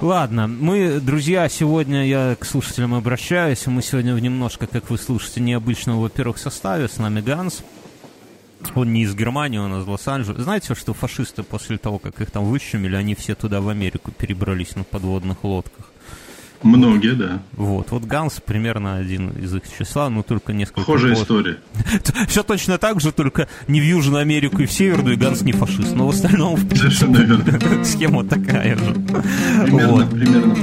Ладно, мы, друзья, сегодня я к слушателям обращаюсь. Мы сегодня в немножко, как вы слушаете, необычном, во-первых, составе. С нами Ганс. Он не из Германии, он из Лос-Анджелеса. Знаете, что фашисты после того, как их там выщемили, они все туда в Америку перебрались на подводных лодках? Многие, да. Вот, вот Ганс примерно один из их числа, но только несколько... Похожая позже. история. Все точно так же, только не в Южную Америку и в Северную, и Ганс не фашист. Но в остальном, в принципе, схема такая же. Примерно, вот. примерно.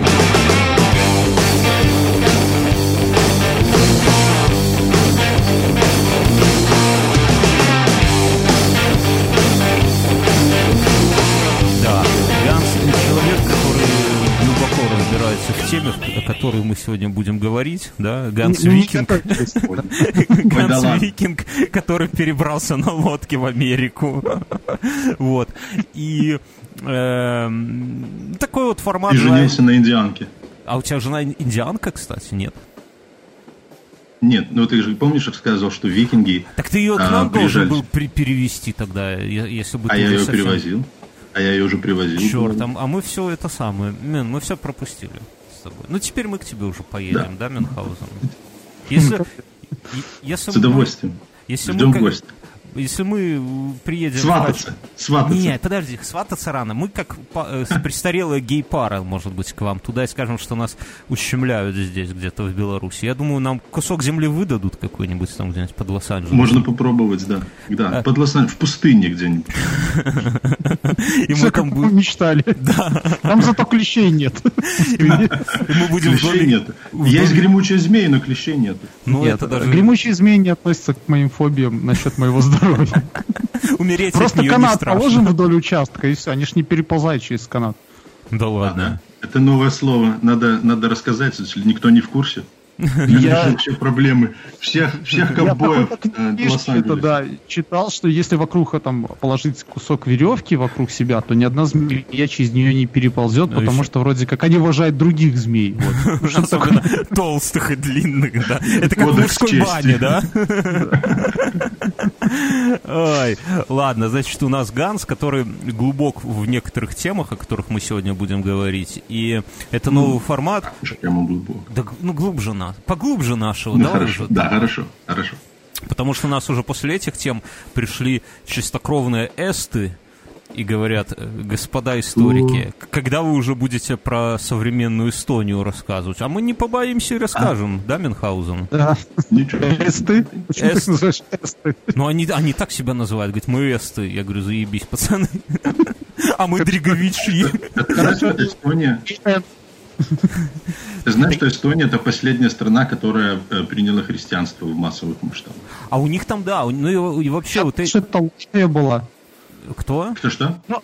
Теме, о которой мы сегодня будем говорить, да, Ганс Викинг. Ганс Викинг, который перебрался на лодке в Америку. Вот. И эм, такой вот формат... И женился на индианке. А у тебя жена индианка, кстати, нет? Нет, ну ты же помнишь, рассказывал, что викинги. Так ты ее к нам а, должен был перевести тогда, если бы а ты. А я ее совсем... перевозил. А я ее уже привозил. Черт, а, а мы все это самое, Мен, мы все пропустили тобой. Ну, теперь мы к тебе уже поедем, да, да Мюнхгаузен? Если, если с удовольствием. Если Ждем мы, гостя если мы приедем... Свататься, свататься. Нет, подожди, свататься рано. Мы как э, престарелая гей-пара, может быть, к вам туда и скажем, что нас ущемляют здесь, где-то в Беларуси. Я думаю, нам кусок земли выдадут какой-нибудь там где-нибудь под Лос-Анджелесом. Можно попробовать, да. Да, а... под Лос-Анджелесом, в пустыне где-нибудь. И мы там будем... мечтали. Да. Там зато клещей нет. И мы будем Клещей нет. Есть гремучая змея, но клещей нет. Ну, это даже... Гремучие змеи не относятся к моим фобиям насчет моего здоровья. Умереть Просто канат положим вдоль участка, и все. Они ж не переползают через канат. Да ладно. Это новое слово. Надо, надо рассказать, если никто не в курсе. Я все проблемы всех всех ковбоев э, это, да, читал, что если вокруг там положить кусок веревки вокруг себя, то ни одна змея через нее не переползет, ну, потому что вроде как они уважают других змей. Толстых и длинных, да. Это как в мужской бане, да? Ой, ладно, значит, у нас Ганс, который глубок в некоторых темах, о которых мы сегодня будем говорить, и это новый формат. Прямо глубок. Да, ну глубже на нас, поглубже нашего, ну, да? Хорошо, уже, да, хорошо, хорошо. Потому что у нас уже после этих тем пришли чистокровные эсты и говорят, э, господа историки, У... когда вы уже будете про современную Эстонию рассказывать? А мы не побоимся и расскажем, а? да, Мюнхгаузен? Да. Эсты? Ну, они, они так себя называют, говорят, мы эсты. Я говорю, заебись, пацаны. А мы дриговичи. Эстония. Ты знаешь, что Эстония это последняя страна, которая э, приняла христианство в массовых масштабах. А у них там, да, ну и вообще... вот что это была. Кто? Кто-что? Ну,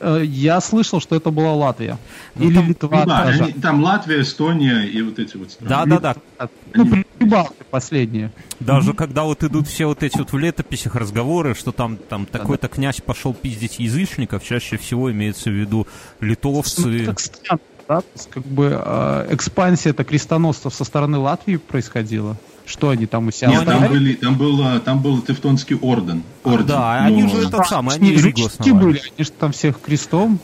э, я слышал, что это была Латвия. Ну, Или там, Литва. Ну, да, они, там Латвия, Эстония и вот эти вот страны. Да, да, да. Ну, они... прибалты последние. Даже mm-hmm. когда вот идут все вот эти вот в летописях разговоры, что там, там такой-то князь пошел пиздить язычников, чаще всего имеется в виду литовцы. Ну, так странно да, как бы э, экспансия это крестоносцев со стороны Латвии происходила. Что они там у себя Нет, там, были, там, был, там был Тевтонский орден. орден да, но... они же этот самый, они Ригу были, они же там всех крестом.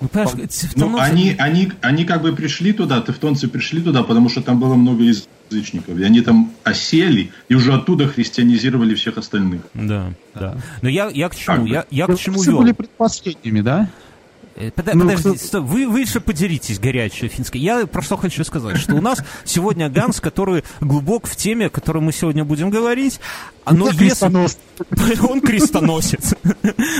Ну, тевтонцы... ну, они, они, они как бы пришли туда, тевтонцы пришли туда, потому что там было много язычников. И они там осели, и уже оттуда христианизировали всех остальных. Да, да. Но я, я к чему? Я, я к чему вел? были предпоследними, да? Э, Под, ну, подождите, стоп, вы, вы еще подеритесь, горячая финская. Я про что хочу сказать, что у нас сегодня Ганс, который глубок в теме, о которой мы сегодня будем говорить, но он крестоносец. Он крестоносец.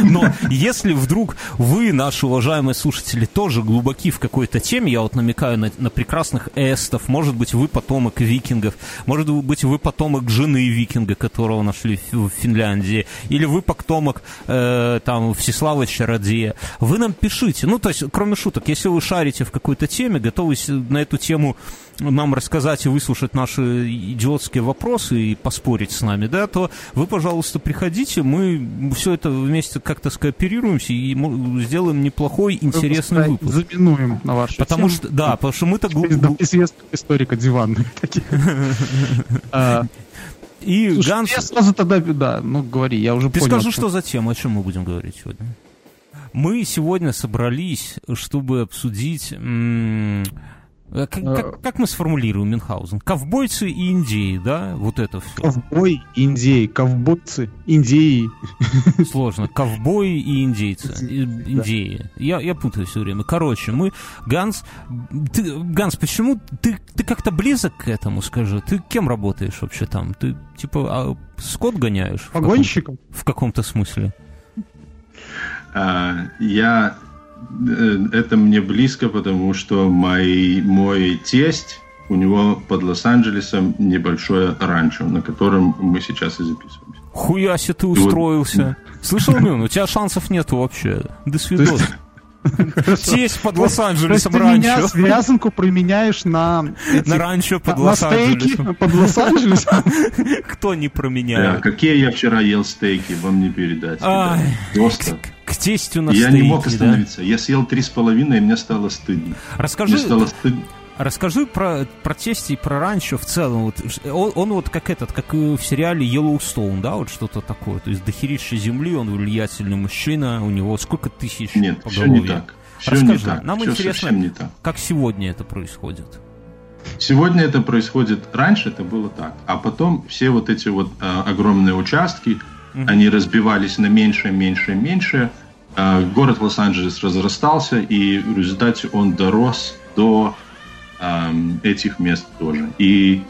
Но если вдруг вы, наши уважаемые слушатели, тоже глубоки в какой-то теме, я вот намекаю на, на прекрасных эстов, может быть, вы потомок викингов, может быть, вы потомок жены викинга, которого нашли в Финляндии, или вы потомок э, там Всеслава Чародея, вы нам пишите. Ну, то есть, кроме шуток, если вы шарите в какой-то теме, готовы на эту тему нам рассказать и выслушать наши идиотские вопросы и поспорить с нами, да, то вы, пожалуйста, приходите, мы все это вместе как-то скооперируемся и сделаем неплохой, интересный мы выпуск. Заминуем на вашу Потому тему. что, да, потому что мы-то... Известный историка диванных таких. А, и Ганс... Я сразу тогда, да, ну говори, я уже Ты скажи, что за тема, о чем мы будем говорить сегодня? Мы сегодня собрались, чтобы обсудить... Э, как, как, э, как мы сформулируем Мюнхгаузен? Ковбойцы и индеи, да? Вот это все. Ковбой, индеи, ковбойцы, индеи. Сложно. Ковбои и индейцы. Индеи. Я, я путаю все время. Короче, мы... Ганс, ты, Ганс, почему ты, ты как-то близок к этому, скажи? Ты кем работаешь вообще там? Ты, типа, а, скот гоняешь? Погонщиком? В каком-то смысле. А, я Э, это мне близко, потому что мой, мой тесть, у него под Лос-Анджелесом небольшое ранчо, на котором мы сейчас и записываемся. Хуяси ты устроился. Вот... Слышал, Мюн, у тебя шансов нет вообще. До свидания. Тесть под Лос-Анджелесом ранчо. Ты меня связанку применяешь на... На ранчо под Лос-Анджелесом. под Лос-Анджелесом? Кто не променяет? Какие я вчера ел стейки, вам не передать. Просто на Я не мог остановиться. Да? Я съел три с половиной, и мне стало стыдно. Расскажи, мне стало стыдно. Расскажи про, про тесте и про ранчо в целом. Вот, он, он вот как этот, как и в сериале Yellowstone, да, вот что-то такое. То есть дохерища земли, он влиятельный мужчина, у него сколько тысяч Нет, все не так. Все Расскажи, не так. нам все интересно, не так. как сегодня это происходит. Сегодня это происходит, раньше это было так, а потом все вот эти вот э, огромные участки, угу. они разбивались на меньше, меньше, меньше. Э, город Лос-Анджелес разрастался, и в результате он дорос до э, этих мест тоже. И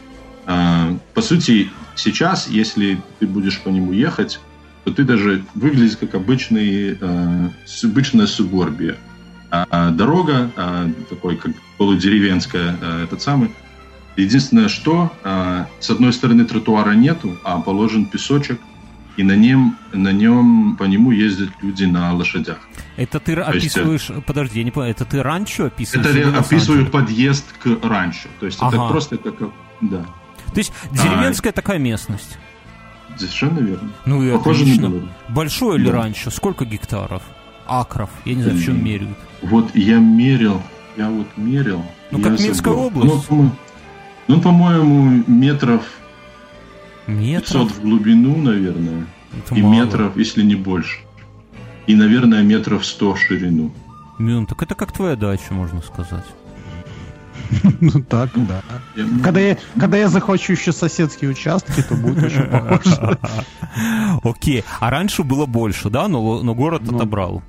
э, по сути сейчас, если ты будешь по нему ехать, то ты даже выглядишь как обычный, э, обычная суборбия. А, а дорога а, такой как полудеревенская, а, этот самый. Единственное, что а, с одной стороны тротуара нету, а положен песочек, и на нем, на нем по нему ездят люди на лошадях. Это ты То описываешь, есть, подожди, я не понимаю, это ты ранчо описываешь? Это я описываю подъезд к ранчо. То есть ага. это просто как, да. То есть деревенская а, такая местность? Совершенно верно. Ну и Похоже отлично. Большое да. ли ранчо? Сколько гектаров? Акров? Я не знаю, в чем меряют. Вот я мерил, я вот мерил. Ну, как Минская забыл. область. Ну, ну, по-моему, метров, метров 500 в глубину, наверное. Это и мало. метров, если не больше. И, наверное, метров 100 в ширину. Мюн, так это как твоя дача, можно сказать. Ну так, да. Когда я, когда я захочу еще соседские участки, то будет очень похоже. Окей. А раньше было больше, да? Но, но город ну, отобрал.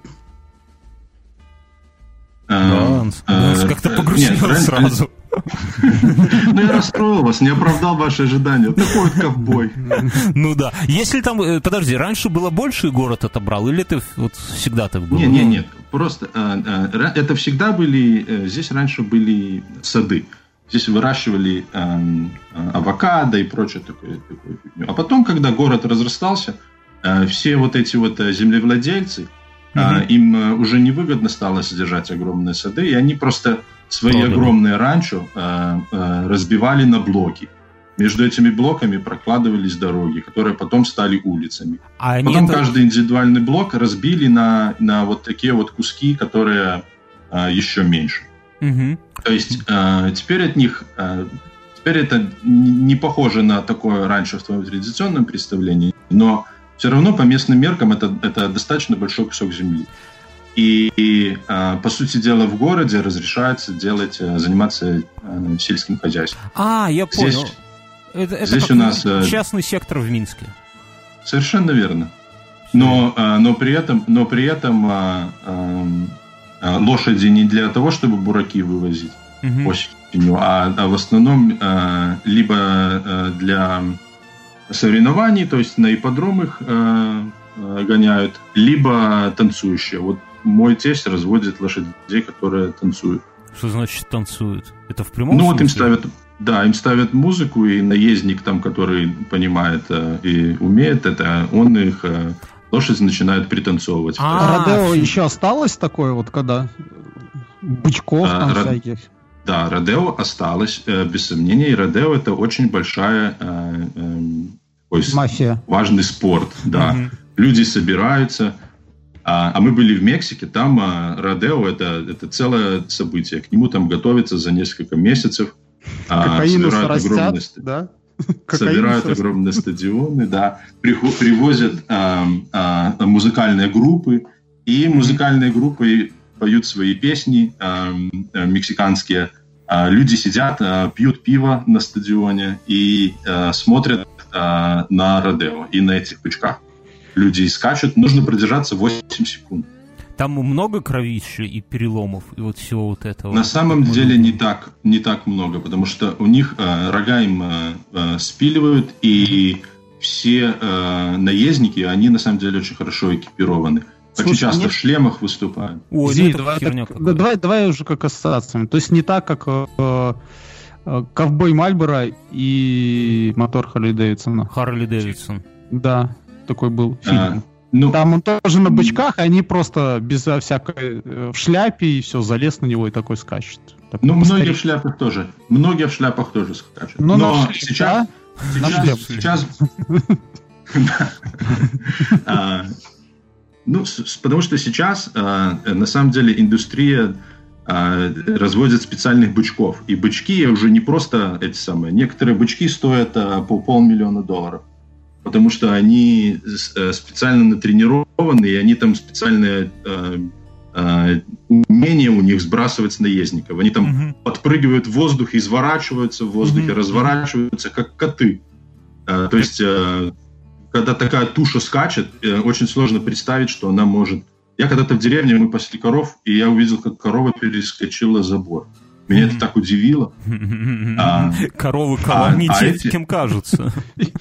Ганс, Ганс как-то погрузил сразу. Ну, я расстроил вас, не оправдал ваши ожидания. Такой вот ковбой. Ну да. Если там, э, подожди, раньше было больше и город отобрал, или ты вот всегда так было? Нет, нет, нет. Просто э, э, это всегда были, здесь раньше были сады. Здесь выращивали авокадо и прочее такое. А потом, когда город разрастался, все вот эти вот землевладельцы. Им уже невыгодно стало содержать огромные сады, и они просто свои Продали. огромные ранчо э, э, разбивали на блоки. Между этими блоками прокладывались дороги, которые потом стали улицами. А потом это... каждый индивидуальный блок разбили на, на вот такие вот куски, которые э, еще меньше. Угу. То есть э, теперь от них э, теперь это не похоже на такое раньше в твоем традиционном представлении, но все равно по местным меркам это, это достаточно большой кусок земли. И, и а, по сути дела в городе разрешается делать, э, заниматься а, сельским хозяйством. А, я понял. Здесь, это, это здесь у нас э, частный сектор в Минске. Совершенно верно. Но, а, но при этом, но при этом а, а, лошади не для того, чтобы бураки вывозить угу. осенью, а, а в основном либо для соревнований, то есть на ипподромах э, э, гоняют, либо танцующие. Вот мой тесть разводит лошадей, которые танцуют. Что значит танцуют? Это в прямом Ну смысле? вот им ставят, да, им ставят музыку, и наездник там, который понимает э, и умеет это, он их э, лошадь начинает пританцовывать. А, Родео еще осталось такое вот, когда бычков а, там всяких? Да, Родео осталось, э, без сомнения, и Родео это очень большая такой Мафия. важный спорт, да. Угу. Люди собираются, а, а мы были в Мексике, там а, Родео это, это целое событие. К нему там готовятся за несколько месяцев. А, собирают растят, огромные, да? собирают огромные стадионы, да, привозят а, а, музыкальные группы, и музыкальные группы поют свои песни э, э, мексиканские. Э, люди сидят, э, пьют пиво на стадионе и э, смотрят э, на Родео и на этих пучках. Люди скачут, нужно продержаться 8 секунд. Там много кровища и переломов, и вот всего вот этого. На самом деле не так, не так много, потому что у них э, рога им э, э, спиливают, и все э, наездники, они на самом деле очень хорошо экипированы. Очень Слушай, часто нет... в шлемах выступают. Ой, Извини, ну давай, так, давай, давай уже как ассоциациями. То есть не так, как э, э, Ковбой Мальборо и мотор Харли Дэвидсона. Харли Дэвидсон. Да, такой был фильм. А, ну, Там он тоже на бычках, а они просто без всякой э, в шляпе и все, залез на него и такой скачет. Такой ну, постарик. многие в шляпах тоже. Многие в шляпах тоже скачут. Но, ну, Но сейчас, да? сейчас, а, ну, потому что сейчас а, на самом деле индустрия а, разводит специальных бычков. И бычки уже не просто эти самые. Некоторые бычки стоят по полмиллиона долларов потому что они э, специально натренированы, и они там специальные э, э, умения у них сбрасывать с наездников. Они там uh-huh. подпрыгивают в воздух, изворачиваются в воздухе, uh-huh. разворачиваются, как коты. Э, то есть, э, когда такая туша скачет, э, очень сложно представить, что она может... Я когда-то в деревне, мы пасли коров, и я увидел, как корова перескочила забор. Меня это так удивило. А, Коровы коровам не те, кем кажутся.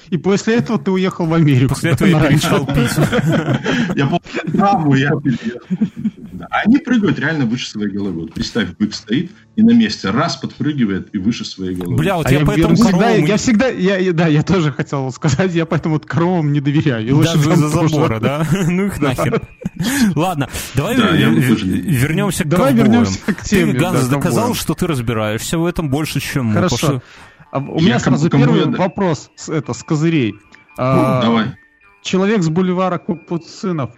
И после этого ты уехал в Америку. После этого я перестал пить. Я помню, я переехал. Они прыгают реально выше своей головы. Вот представь, бык стоит и на месте раз подпрыгивает и выше своей головы. Бля, вот а я, я поэтому всегда, коровам... Я всегда, я, да, я тоже хотел сказать, я поэтому вот коровам не доверяю. И Даже за забора, да? Ну их нахер. Ладно, давай вернемся к Давай вернемся к теме. Ты, Ганс, доказал, что ты разбираешься в этом больше, чем мы. Хорошо. А у меня сразу первый вопрос это, с козырей. А, давай. Человек с бульвара Капуцинов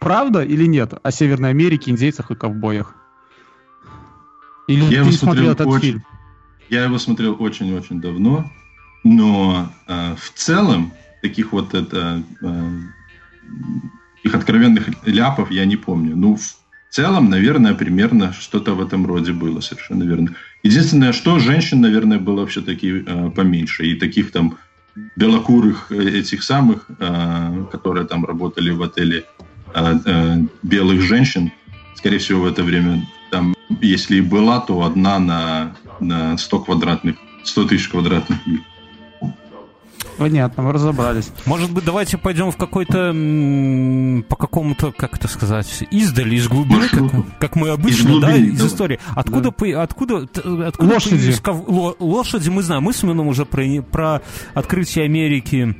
правда или нет о Северной Америке, индейцах и ковбоях? Или я ты смотрел этот очень, фильм? Я его смотрел очень-очень давно, но э, в целом таких вот это э, таких откровенных ляпов я не помню. Ну, в целом, наверное, примерно что-то в этом роде было, совершенно верно. Единственное, что женщин, наверное, было все-таки э, поменьше. И таких там белокурых э, этих самых, э, которые там работали в отеле э, э, белых женщин, скорее всего, в это время там, если и была, то одна на, на 100 квадратных, 100 тысяч квадратных миль. Понятно, мы разобрались. Может быть, давайте пойдем в какой-то по какому-то, как это сказать, издали из глубины, как, как мы обычно, из глубины, да, из да. истории. Откуда, да. по, откуда, откуда лошади. Ков... Лошади мы знаем. Мы с Мином уже про, про открытие Америки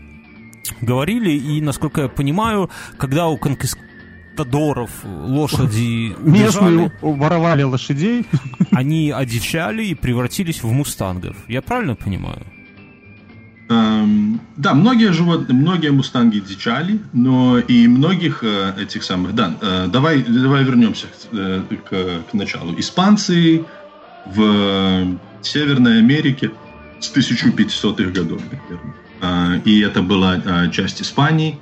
говорили, и, насколько я понимаю, когда у конкистадоров лошади Местные воровали лошадей. Они одичали и превратились в мустангов. Я правильно понимаю? Эм, да, многие животные, многие мустанги дичали, но и многих э, этих самых... Да, э, давай, давай вернемся к, э, к, к началу. Испанцы в Северной Америке с 1500-х годов, наверное. Э, и это была э, часть Испании.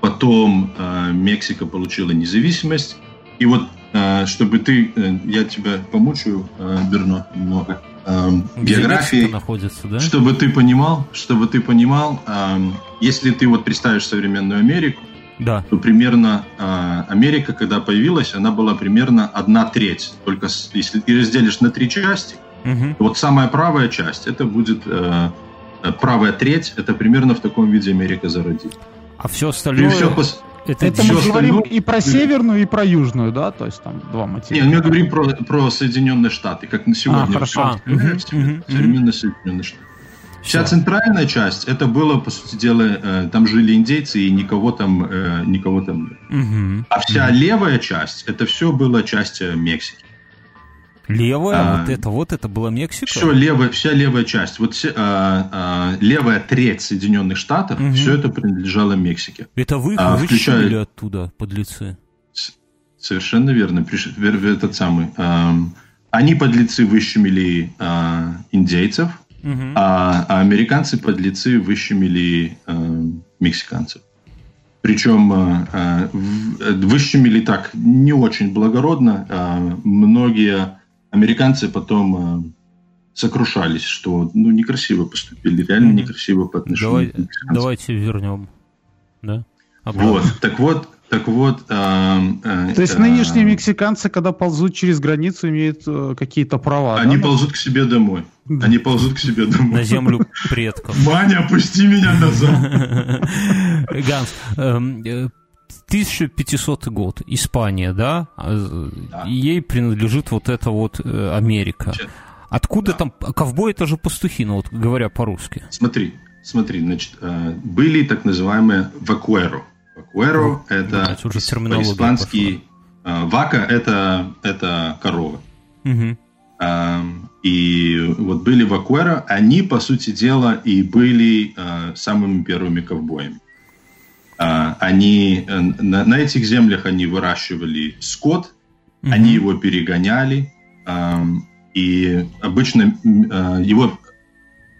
Потом э, Мексика получила независимость. И вот, э, чтобы ты... Э, я тебя помучаю, э, Берно, немного эм, географии, находится, да? чтобы ты понимал, чтобы ты понимал, эм, если ты вот представишь современную Америку, да. то примерно э, Америка, когда появилась, она была примерно одна треть. Только с, если ты разделишь на три части, угу. вот самая правая часть, это будет э, правая треть, это примерно в таком виде Америка зародилась. А все остальное... И все, это, это мы говорим и про северную, и про южную, да? То есть там два мотива. Нет, мы говорим про, про Соединенные Штаты, как на сегодня. А, хорошо. А, угу, Современные Соединенные Штаты. Вся центральная часть, это было, по сути дела, э, там жили индейцы, и никого там, э, никого там нет. А вся левая часть, это все было часть Мексики. Левая, а, вот это, вот это была Мексика. Все левая, вся левая часть, вот все, а, а, левая треть Соединенных Штатов, угу. все это принадлежало Мексике. Это вы их а, включая... оттуда, подлецы? Совершенно верно. Приш... Этот самый. А, они подлецы выщемили а, индейцев, угу. а, а американцы подлецы выщемили а, мексиканцев. Причем э, выщемили так не очень благородно. А многие американцы потом сокрушались, что ну некрасиво поступили, реально некрасиво по отношению Давай, к. Давайте вернем. Да? Обратно. Вот, так вот, так вот... Э, э, То есть э, нынешние мексиканцы, когда ползут через границу, имеют э, какие-то права, Они да? ползут к себе домой. Они ползут к себе домой. На землю предков. Маня, опусти меня назад. Ганс, 1500 эм, э, год, Испания, да? А, да? Ей принадлежит вот эта вот э, Америка. Откуда да. там... Ковбои это же пастухи, ну вот говоря по-русски. Смотри, смотри, значит, были так называемые вакуэро. Вакуэро – это по-испански... Вака – это, это корова. Угу. И вот были вакуэро, они, по сути дела, и были самыми первыми ковбоями. А, они, э, на, на этих землях они выращивали скот, угу. они его перегоняли, и обычно а, его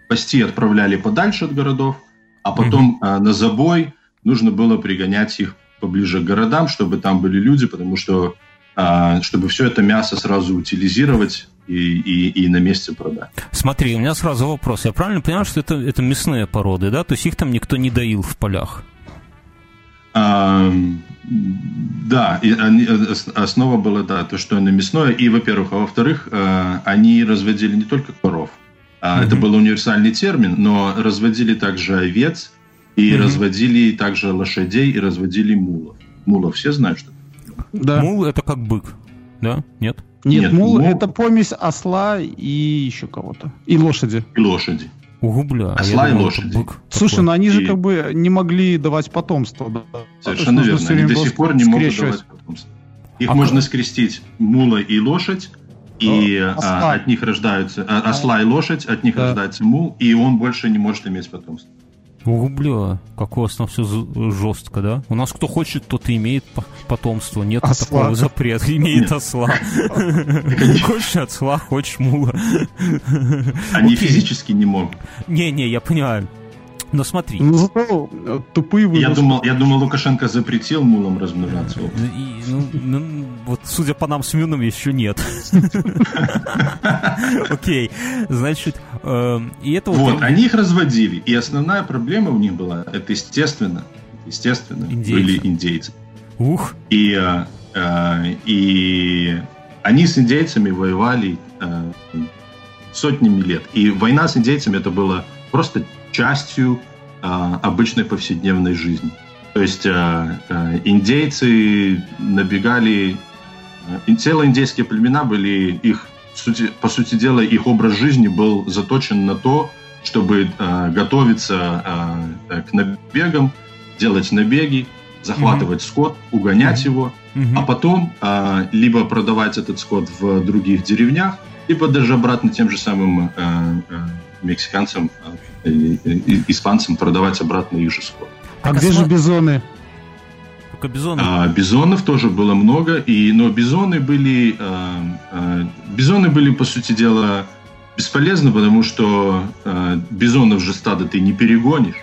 пасти отправляли подальше от городов, а потом угу. на забой нужно было пригонять их поближе к городам, чтобы там были люди, потому что чтобы все это мясо сразу утилизировать и, и, и на месте продать. Смотри, у меня сразу вопрос. Я правильно понимаю, что это, это мясные породы, да? То есть их там никто не доил в полях? Да, и они, основа была, да, то, что они мясное. И, во-первых, а во-вторых, а, они разводили не только коров. А, mm Это был универсальный термин, но разводили также овец, и mm разводили также лошадей, и разводили мулов. Мулов все знают, что да. Мул это как бык, да? Нет? Нет, Нет мул, мул это помесь осла и еще кого-то. И лошади. И лошади. Угу, бля. А осла и лошади. Бык Слушай, ну они и... же как бы не могли давать потомство. Да? Совершенно верно. Они до сих пор не могут давать потомство. Их а можно как? скрестить мула и лошадь, и а, от них рождаются а, осла и лошадь, от них да. рождается мул, и он больше не может иметь потомство. О, бля, как у вас там все жестко, да? У нас кто хочет, тот и имеет потомство. Нет осла. такого запрета. Имеет осла. Хочешь осла, хочешь мула. Они физически не могут. Не-не, я понимаю. Но смотри. Ну, зато э, тупые я думал, я думал, Лукашенко запретил мулам размножаться. И, ну, ну, вот, судя по нам с Мюном, еще нет. Окей, значит, эм, и это вот... Вот, они их разводили, и основная проблема у них была, это естественно, естественно, были индейцы. Ух! И, э, э, и они с индейцами воевали сотнями лет. И война с индейцами это было просто частью а, обычной повседневной жизни. То есть а, а, индейцы набегали, целые индейские племена были их, по сути дела, их образ жизни был заточен на то, чтобы готовиться к набегам, делать набеги, захватывать mm-hmm. скот, угонять mm-hmm. его, mm-hmm. а потом а, либо продавать этот скот в других деревнях, либо даже обратно тем же самым а, а, мексиканцам испанцам продавать обратно их же скот. А, где же бизоны? Только бизоны. А, бизонов тоже было много, и, но бизоны были, а, а, бизоны были, по сути дела, бесполезны, потому что а, бизонов же стада ты не перегонишь.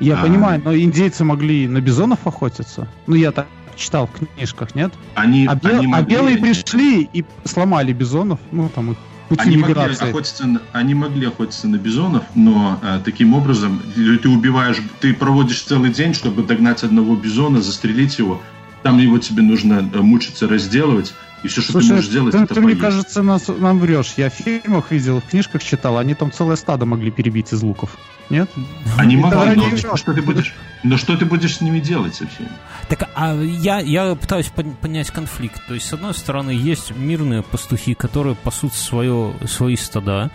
Я а, понимаю, но индейцы могли на бизонов охотиться. Ну, я так читал в книжках, нет? Они, а, бел, они могли... а белые пришли и сломали бизонов, ну, там их пути они миграции. Могли охотиться, они могли охотиться на бизонов, но э, таким образом ты убиваешь, ты проводишь целый день, чтобы догнать одного бизона, застрелить его. Там его тебе нужно э, мучиться, разделывать. И все, что Слушай, ты можешь сделать, ты, это ты, мне кажется, нас, нам врешь. Я в фильмах видел, в книжках читал, они там целое стадо могли перебить из луков. Нет? Они могли, но что, ты будешь, но что ты будешь с ними делать всеми? Так, а я, я пытаюсь понять конфликт. То есть, с одной стороны, есть мирные пастухи, которые пасут свое, свои стада,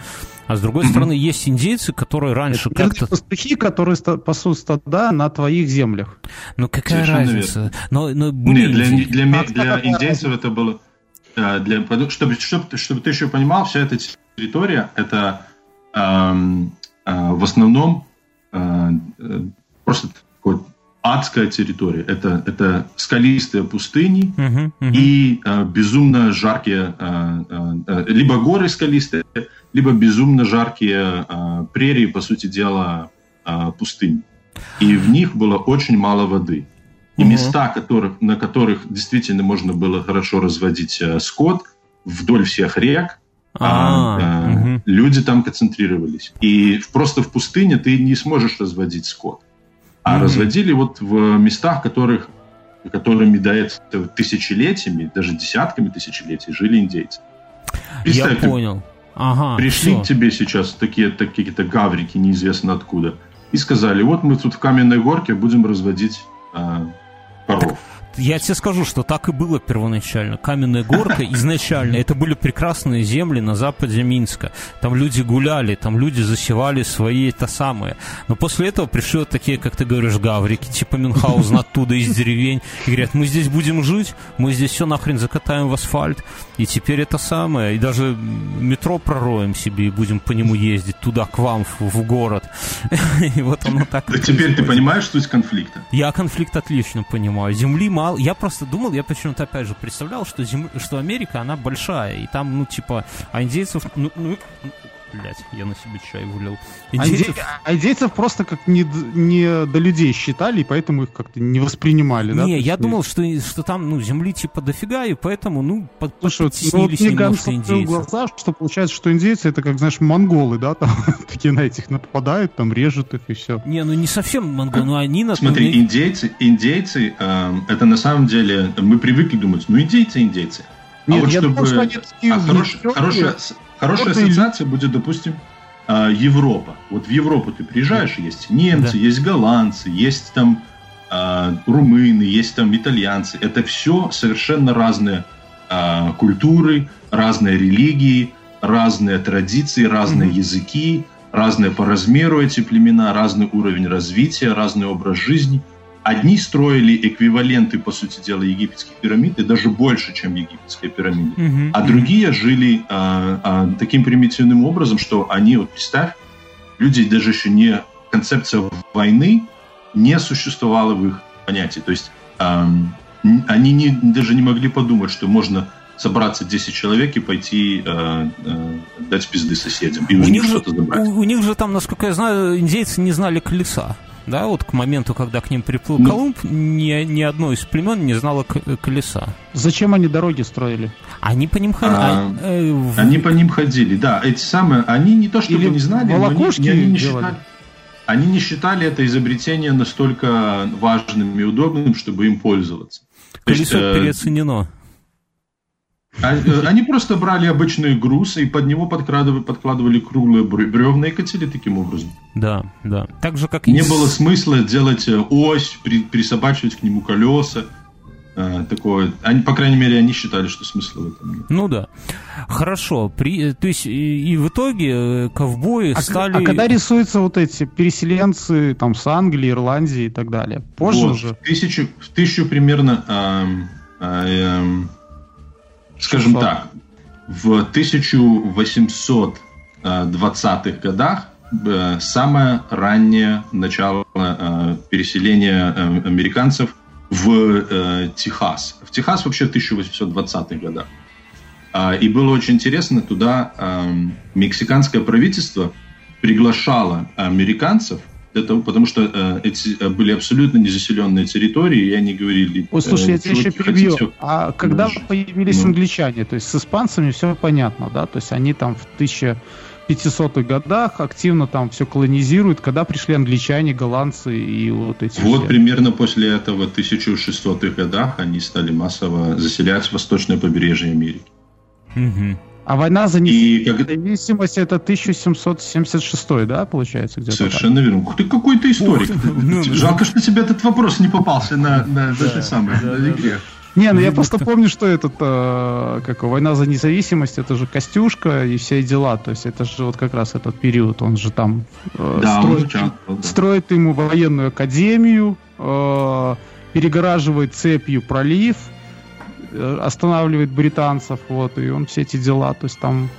а с другой стороны, есть индейцы, которые раньше Это как-то... пастухи, которые пасут стада на твоих землях. Ну, какая Совершенно разница? Но, но, блин, Нет, для, для, для, для индейцев это было... Э, для, чтобы, чтобы, чтобы ты еще понимал, вся эта территория, это эм, э, в основном э, э просто такой адская территория. Это, это скалистые пустыни uh-huh, uh-huh. и э, безумно жаркие, э, э, либо горы скалистые, либо безумно жаркие э, прерии, по сути дела, э, пустыни. И в них было очень мало воды. И угу. места, которых, на которых действительно можно было хорошо разводить э, скот вдоль всех рек, а, а, угу. люди там концентрировались. И просто в пустыне ты не сможешь разводить скот. А угу. разводили вот в местах, которых, которыми до этого тысячелетиями, даже десятками тысячелетий жили индейцы. Представь, Я понял. Ага, пришли все. к тебе сейчас такие какие-то гаврики неизвестно откуда и сказали, вот мы тут в каменной горке будем разводить а, коров. Я тебе скажу, что так и было первоначально. Каменная горка изначально, это были прекрасные земли на западе Минска. Там люди гуляли, там люди засевали свои это самое. Но после этого пришли вот такие, как ты говоришь, гаврики, типа Мюнхгаузен оттуда из деревень, и говорят, мы здесь будем жить, мы здесь все нахрен закатаем в асфальт, и теперь это самое, и даже метро пророем себе и будем по нему ездить туда, к вам, в, в город. И вот оно так. Теперь ты понимаешь суть конфликта? Я конфликт отлично понимаю. Земли мало мало... Я просто думал, я почему-то опять же представлял, что, зем... что Америка, она большая, и там, ну, типа, а индейцев... Ну, ну, Блять, я на себе чай вылил. Индейцев... А индейцев просто как не, не до людей считали, и поэтому их как-то не воспринимали, да? Не, я думал, что, что там, ну, земли типа дофига, и поэтому, ну, под, Слушай, ну, вот мне немножко индейцев. глаза, что получается, что индейцы это как, знаешь, монголы, да, там такие на этих нападают, там режут их и все. Не, ну не совсем монголы, но они... На... Смотри, индейцы, индейцы, э, это на самом деле, мы привыкли думать, ну, индейцы, индейцы. А Нет, а вот я чтобы... думал, что они такие а хорош, хорошая, хорошая ассоциация будет, допустим, а, Европа. Вот в Европу ты приезжаешь, есть немцы, да. есть голландцы, есть там э, румыны, есть там итальянцы. Это все совершенно разные э, культуры, разные религии, разные традиции, разные mm-hmm. языки, разные по размеру эти племена, разный уровень развития, разный образ жизни – Одни строили эквиваленты, по сути дела, египетских пирамид, и даже больше, чем египетская пирамида. Mm-hmm. А другие жили а, а, таким примитивным образом, что они, вот представь, люди даже еще не... Концепция войны не существовала в их понятии. То есть а, они не, даже не могли подумать, что можно собраться 10 человек и пойти э, э, дать пизды соседям и у, у них что-то забрать. У, у них же там, насколько я знаю, индейцы не знали колеса да, вот к моменту, когда к ним приплыл ну, Колумб, ни, ни одно из племен не знало колеса. Зачем они дороги строили? Они по ним ходили. А, э, в... Они по ним ходили, да. Эти самые, они не то чтобы Или не знали, но они, они не считали. Они не считали это изобретение настолько важным и удобным, чтобы им пользоваться. Колесо есть, э, переоценено. А, э, они просто брали обычный груз и под него подкладывали, подкладывали круглые бревна и катили таким образом. Да, да. Так же, как Не было смысла делать э, ось, при, присобачивать к нему колеса. А, такое. Они, по крайней мере, они считали, что смысла в этом нет. Ну да. Хорошо. При, то есть и, и в итоге ковбои а, стали... А когда рисуются вот эти переселенцы там с Англии, Ирландии и так далее? Позже вот, уже? В тысячу, в тысячу примерно... Эм, эм, Скажем так, в 1820-х годах э, самое раннее начало э, переселения э, американцев в Техас. В Техас вообще в 1820-х годах. А, и было очень интересно, туда мексиканское правительство приглашало американцев это потому что э, эти э, были абсолютно незаселенные территории, и они говорили... Ой, слушай, э, я тебя еще перебью. Хотите, а когда ну, появились ну. англичане, то есть с испанцами все понятно, да? То есть они там в 1500-х годах активно там все колонизируют, когда пришли англичане, голландцы и вот эти Вот все. примерно после этого в 1600-х годах они стали массово заселять восточное побережье Америки. Угу. А война за независимость это 1776, да, получается? Где-то Совершенно так? верно. Ты какой-то историк. Ну, Жалко, что тебе этот вопрос не попался на, на, да, самое, на игре. Не, ну я просто помню, что этот, э, как война за независимость, это же Костюшка и все дела. То есть это же вот как раз этот период, он же там э, да, строит, участвовал, да. строит ему военную академию, э, перегораживает цепью пролив, останавливает британцев, вот, и он все эти дела, то есть там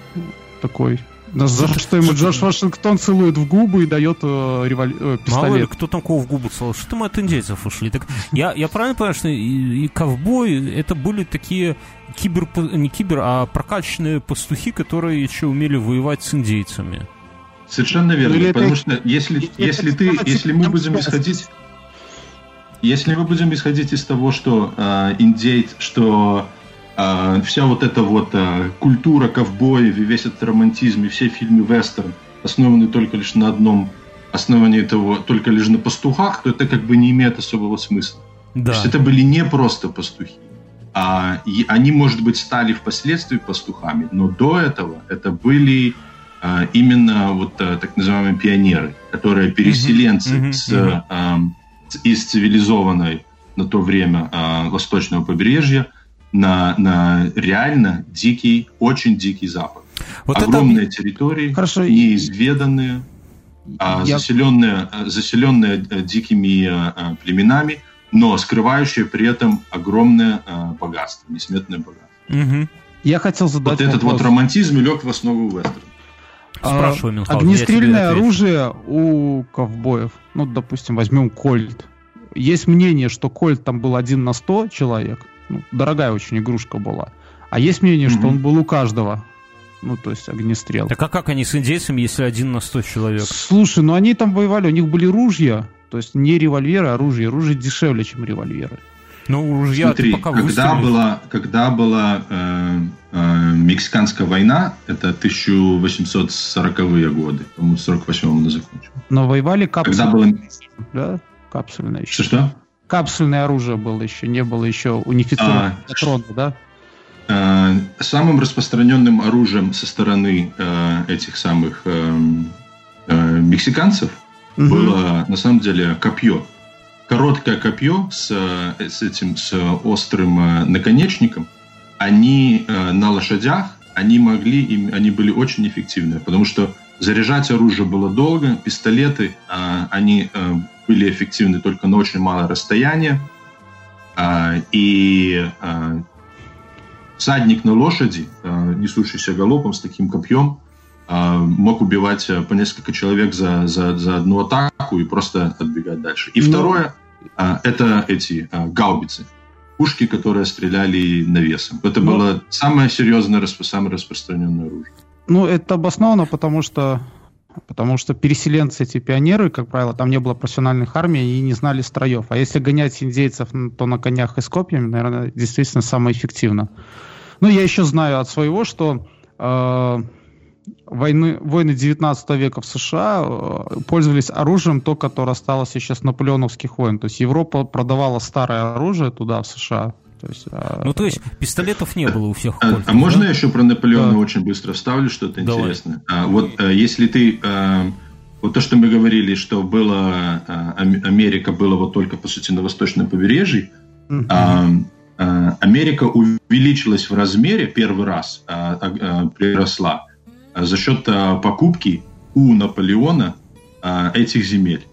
такой за что ему Джордж Вашингтон целует в губы и дает э, револь... э, пистолет. Мало ли, кто там кого в губы целует. Что мы от индейцев ушли? Так я, я правильно понимаю, что и, и ковбои это были такие кибер... не кибер, а прокачанные пастухи, которые еще умели воевать с индейцами. Совершенно верно. Или потому это... что если, если, ты, если мы будем исходить если мы будем исходить из того, что э, индейц, что э, вся вот эта вот э, культура ковбоев и весь этот романтизм и все фильмы вестерн основаны только лишь на одном основании этого, только лишь на пастухах, то это как бы не имеет особого смысла. Да. То есть это были не просто пастухи. А, и они, может быть, стали впоследствии пастухами, но до этого это были а, именно вот а, так называемые пионеры, которые переселенцы mm-hmm. с, mm-hmm. А, из цивилизованной на то время а, восточного побережья на, на реально дикий, очень дикий запад. Вот Огромные это... территории, Хорошо. неизведанные, а, Я... заселенные, заселенные дикими а, племенами – но скрывающее при этом огромное э, богатство, несметное богатство. Угу. Я хотел задать Вот этот вот романтизм лег в основу вестерна. Спрашиваю, а, Мюнхгаузен, Огнестрельное оружие у ковбоев, ну, допустим, возьмем Кольт. Есть мнение, что Кольт там был один на сто человек. Ну, дорогая очень игрушка была. А есть мнение, mm что он был у каждого. Ну, то есть огнестрел. Так а как они с индейцами, если один на сто человек? Слушай, ну они там воевали, у них были ружья, то есть не револьверы, а оружие. Оружие дешевле, чем револьверы. Ну, ружья Смотри, пока когда была, когда была э, э, Мексиканская война, это 1840-е годы, по-моему, в 48-м она закончилась. Но воевали капсульные. Когда было... Да, капсульное еще. Что-что? Капсульное оружие было еще, не было еще унифицированного а, патрона, да? Э, самым распространенным оружием со стороны э, этих самых э, э, мексиканцев – угу. было на самом деле копье. Короткое копье с, с этим с острым э, наконечником. Они э, на лошадях, они могли, им, они были очень эффективны, потому что заряжать оружие было долго, пистолеты, э, они были эффективны только на очень малое расстояние, и всадник на лошади, несущийся галопом с таким копьем, мог убивать э, по несколько человек за, за, за одну атаку и просто отбегать дальше. И ну... второе, а, это эти а, гаубицы. Пушки, которые стреляли навесом. Это ну... было самое серьезное, самое распространенное оружие. Ну, это обосновано, потому что Потому что переселенцы, эти пионеры, как правило, там не было профессиональных армий и не знали строев. А если гонять индейцев, то на конях и с копьями, наверное, действительно самое эффективно. Ну, я еще знаю от своего, что э, войны, войны 19 века в США э, пользовались оружием, то, которое осталось сейчас наполеоновских войн. То есть Европа продавала старое оружие туда, в США. То есть, а, ну, то есть пистолетов не было у всех. А, а можно да? я еще про Наполеона да. очень быстро вставлю что-то Давай. интересное? А, вот а, если ты... А, вот то, что мы говорили, что было Америка была вот только, по сути, на восточном побережье, mm-hmm. а, а, Америка увеличилась в размере первый раз, а, а, приросла за счет а, покупки у Наполеона а, этих земель.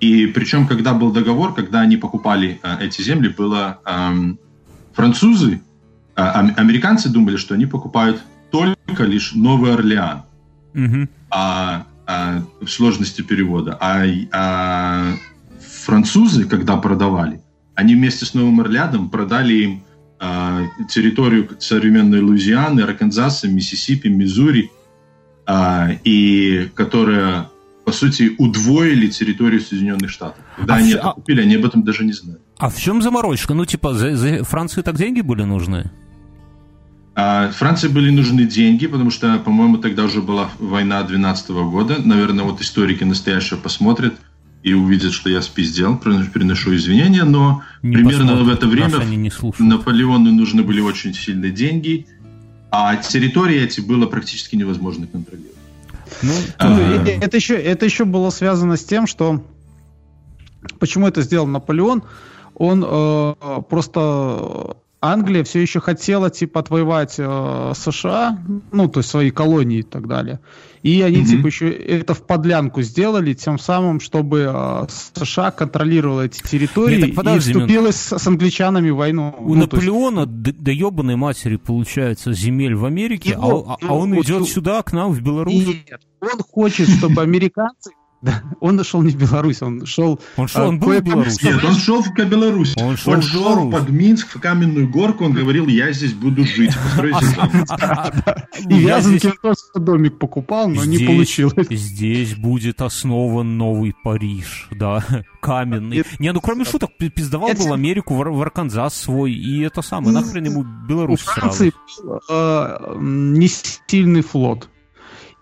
И причем, когда был договор, когда они покупали эти земли, было французы, американцы думали, что они покупают только лишь Новый Орлеан. Угу. А, а, в сложности перевода. А, а французы, когда продавали, они вместе с Новым Орлеаном продали им а, территорию современной Луизианы, Арканзаса, Миссисипи, Миссури и которые, по сути, удвоили территорию Соединенных Штатов. Когда а они в... это купили, они об этом даже не знали. А в чем заморочка? Ну, типа, за, за Франции так деньги были нужны? А, Франции были нужны деньги, потому что, по-моему, тогда уже была война 12 года. Наверное, вот историки настоящие посмотрят и увидят, что я спиздел, приношу извинения, но не примерно в это время Наполеону нужны были очень сильные деньги, а территории эти было практически невозможно контролировать. Ну, а... это, еще, это еще было связано с тем, что почему это сделал Наполеон? Он э, просто Англия все еще хотела типа отвоевать э, США, ну то есть свои колонии и так далее. И они mm-hmm. типа еще это в подлянку сделали, тем самым, чтобы э, США контролировала эти территории Нет, и вступила с, с англичанами в войну. У ну, Наполеона есть... до ебаной матери получается земель в Америке, его, а, а он вот, идет вот, сюда, к нам, в Беларусь. Нет, он хочет, чтобы американцы Да, он шел не в Беларусь, он шел... Он шел, он был в Беларуси. Нет, он шел в Беларусь. Он шел, он шел под Минск, в Каменную Горку, он говорил, я здесь буду жить, И Вязанкин тоже домик покупал, но не получилось. Здесь будет основан новый Париж, да, каменный. Не, ну кроме шуток, пиздавал был Америку в Арканзас свой, и это самое, нахрен ему Беларусь сразу. Э, не сильный флот.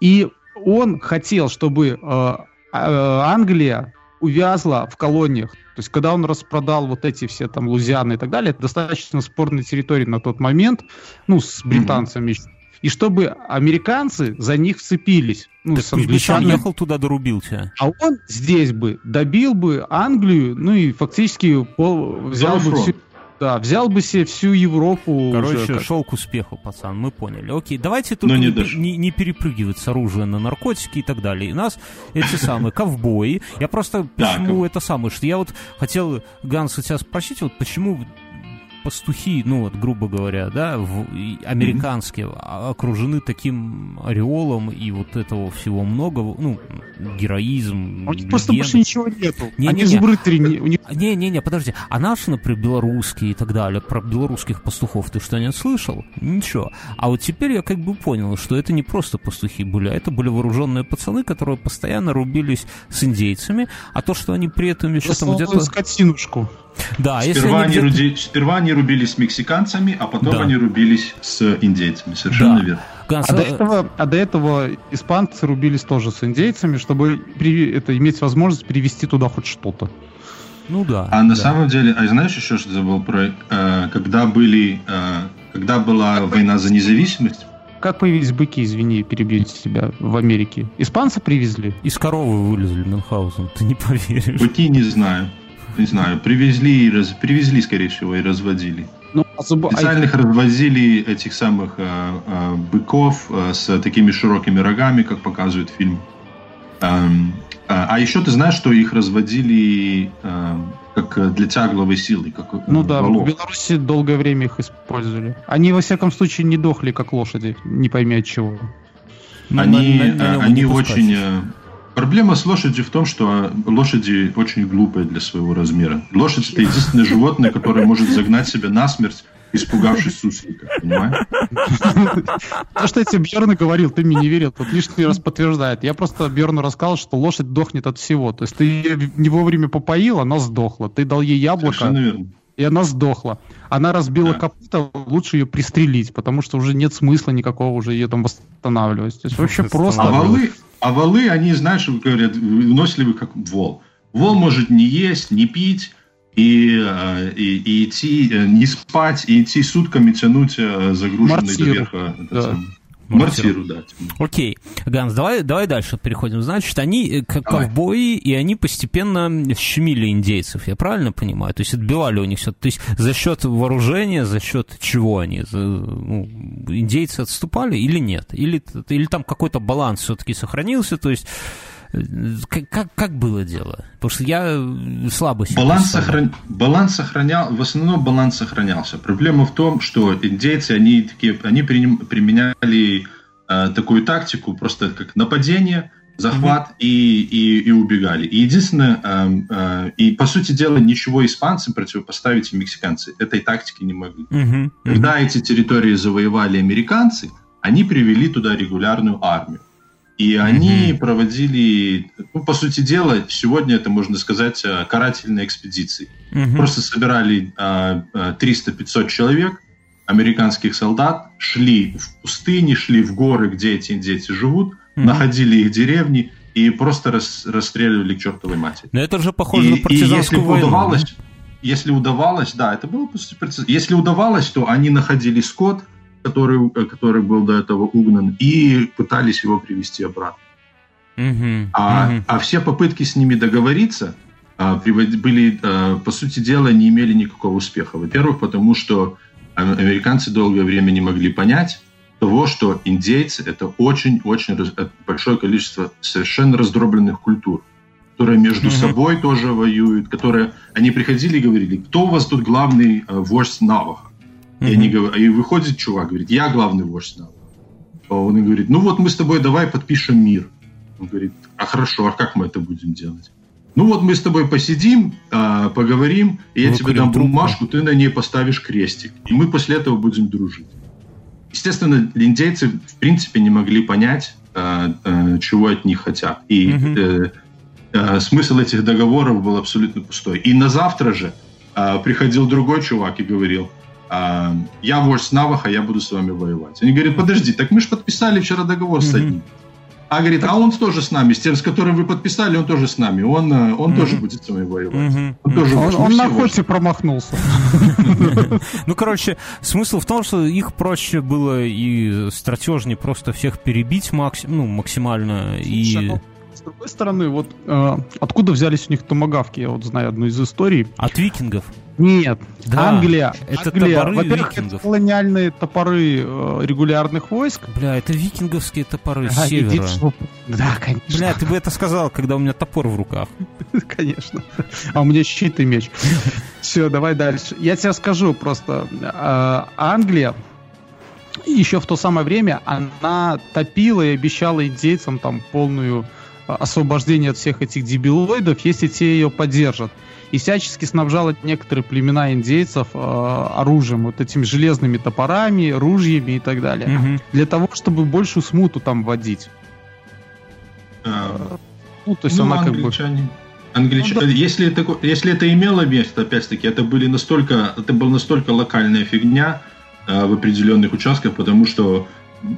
И он хотел, чтобы Э, Англия увязла в колониях. То есть, когда он распродал вот эти все там Лузианы и так далее, это достаточно спорной территории на тот момент, ну, с британцами. Mm-hmm. И чтобы американцы за них вцепились. Ну, так с англичанами. ехал туда, дорубил тебя. А он здесь бы добил бы Англию, ну и фактически пол, взял бы всю, да, взял бы себе всю Европу. Короче, уже, шел к успеху, пацан, мы поняли. Окей, давайте тут не, не, не перепрыгивать с оружия на наркотики и так далее. И нас эти самые ковбои. Я просто почему это самое, что я вот хотел, Ганс, у тебя спросить, вот почему пастухи, ну вот, грубо говоря, да, в, американские, mm-hmm. окружены таким ореолом и вот этого всего много, ну, героизм. У них просто больше ничего нету. Не, Они не, не, у них... не, не, не, подожди. А наши, например, белорусские и так далее, про белорусских пастухов ты что-нибудь слышал? Ничего. А вот теперь я как бы понял, что это не просто пастухи были, а это были вооруженные пацаны, которые постоянно рубились с индейцами, а то, что они при этом еще там где-то... скотинушку. Да, сперва, они, они руди... сперва они рубились с мексиканцами, а потом да. они рубились с индейцами. Совершенно да. верно. Ганс, а, до этого, а до этого испанцы рубились тоже с индейцами, чтобы при, это, иметь возможность привести туда хоть что-то. Ну да. А на самом деле, а знаешь еще что забыл про, э, когда были, э, когда была как война за независимость? Как появились быки, извини, перебью себя, в Америке? Испанцы привезли? Из коровы вылезли Мюнхгаузен, ты не поверишь. Быки не знаю не знаю, привезли, раз, привезли, скорее всего, и разводили. Особо... Специальных развозили этих самых э, э, быков э, с такими широкими рогами, как показывает фильм. Эм, э, а еще ты знаешь, что их разводили э, как для тягловой силы, как э, Ну да, волок. в Беларуси долгое время их использовали. Они, во всяком случае, не дохли, как лошади, не пойми от чего. Ну, они на, на, на они очень э, Проблема с лошадью в том, что лошади очень глупые для своего размера. Лошадь это единственное животное, которое может загнать себя насмерть, испугавшись суслика, понимаешь? То, что я тебе Бьерну говорил, ты мне не верил, тут лишний раз подтверждает. Я просто Бьерну рассказал, что лошадь дохнет от всего. То есть ты ее не вовремя попоил, она сдохла. Ты дал ей яблоко, и она сдохла. Она разбила да. копыта, лучше ее пристрелить, потому что уже нет смысла никакого уже ее там восстанавливать. То есть вообще просто... А валы, а валы, они, знаешь, говорят, выносливы как вол. Вол может не есть, не пить, и, э, и, и идти, э, не спать, и идти сутками тянуть э, загруженный Мартиру. доверха. Да. Мортиру, да. Окей. Ганс, давай, давай дальше переходим. Значит, они как давай. ковбои, и они постепенно щемили индейцев, я правильно понимаю? То есть отбивали у них все. То есть за счет вооружения, за счет чего они? За, ну, индейцы отступали или нет? Или, или там какой-то баланс все-таки сохранился? То есть как, как, как было дело? Потому что я слабо себе баланс, сохран... баланс сохранял, в основном баланс сохранялся. Проблема в том, что индейцы, они, такие, они применяли э, такую тактику, просто как нападение, захват mm-hmm. и, и, и убегали. И единственное, э, э, и по сути дела, ничего испанцам противопоставить и мексиканцы этой тактики не могли. Mm-hmm. Mm-hmm. Когда эти территории завоевали американцы, они привели туда регулярную армию. И они mm-hmm. проводили, ну, по сути дела, сегодня это, можно сказать, э, карательные экспедиции. Mm-hmm. Просто собирали а, 300-500 человек, американских солдат, шли в пустыни, шли в горы, где эти дети живут, mm-hmm. находили их деревни и просто рас, расстреливали к чертовой матери. Но это же похоже и, на партизанскую и если войну. Удавалось, если удавалось, да, это было по сути, если удавалось, то они находили скот, который, э, который был до этого угнан, и пытались его привести обратно. Mm-hmm. А, mm-hmm. а все попытки с ними договориться а, были, а, по сути дела, не имели никакого успеха. Во-первых, потому что американцы долгое время не могли понять того, что индейцы — это очень-очень большое количество совершенно раздробленных культур, которые между mm-hmm. собой тоже воюют, которые... Они приходили и говорили, кто у вас тут главный э, вождь Наваха? Mm-hmm. И, они, и выходит чувак, говорит, я главный вождь нам. Он говорит, ну вот мы с тобой давай подпишем мир. Он говорит, а хорошо, а как мы это будем делать? Ну вот мы с тобой посидим, а, поговорим, и я тебе дам бумажку, ты на ней поставишь крестик. И мы после этого будем дружить. Естественно, индейцы в принципе не могли понять, а, а, чего от них хотят. И угу. смысл этих договоров был абсолютно пустой. И на завтра же приходил другой чувак и говорил, я вождь Наваха, я буду с вами воевать. Они говорят, подожди, так мы же подписали вчера договор с одним. А говорит, а он тоже с нами, с тем, с которым вы подписали, он тоже с нами. Он, э, он mm-hmm. тоже будет с вами воевать. Mm-hmm. Он, тоже он, он на охоте промахнулся. Ну, короче, смысл в том, что их проще было и стратежнее просто всех перебить ну, максимально. И с другой стороны, вот э, откуда взялись у них томагавки? Я вот знаю одну из историй. От викингов. Нет, да, Англия. Это Англия. топоры Во-первых, викингов. это колониальные топоры э, регулярных войск. Бля, это викинговские топоры а, с севера. Иди, да, конечно. Бля, ты бы это сказал, когда у меня топор в руках. Конечно. А у меня щит и меч. Все, давай дальше. Я тебе скажу просто. Э, Англия еще в то самое время она топила и обещала индейцам там полную освобождение от всех этих дебилоидов, если те ее поддержат и всячески снабжала некоторые племена индейцев э, оружием, вот этими железными топорами, ружьями и так далее, угу. для того, чтобы большую смуту там вводить. А, ну, то есть ну, она англичане. как бы... Англич... Ну, да. если, это, если это имело место, опять-таки, это были настолько, это была настолько локальная фигня э, в определенных участках, потому что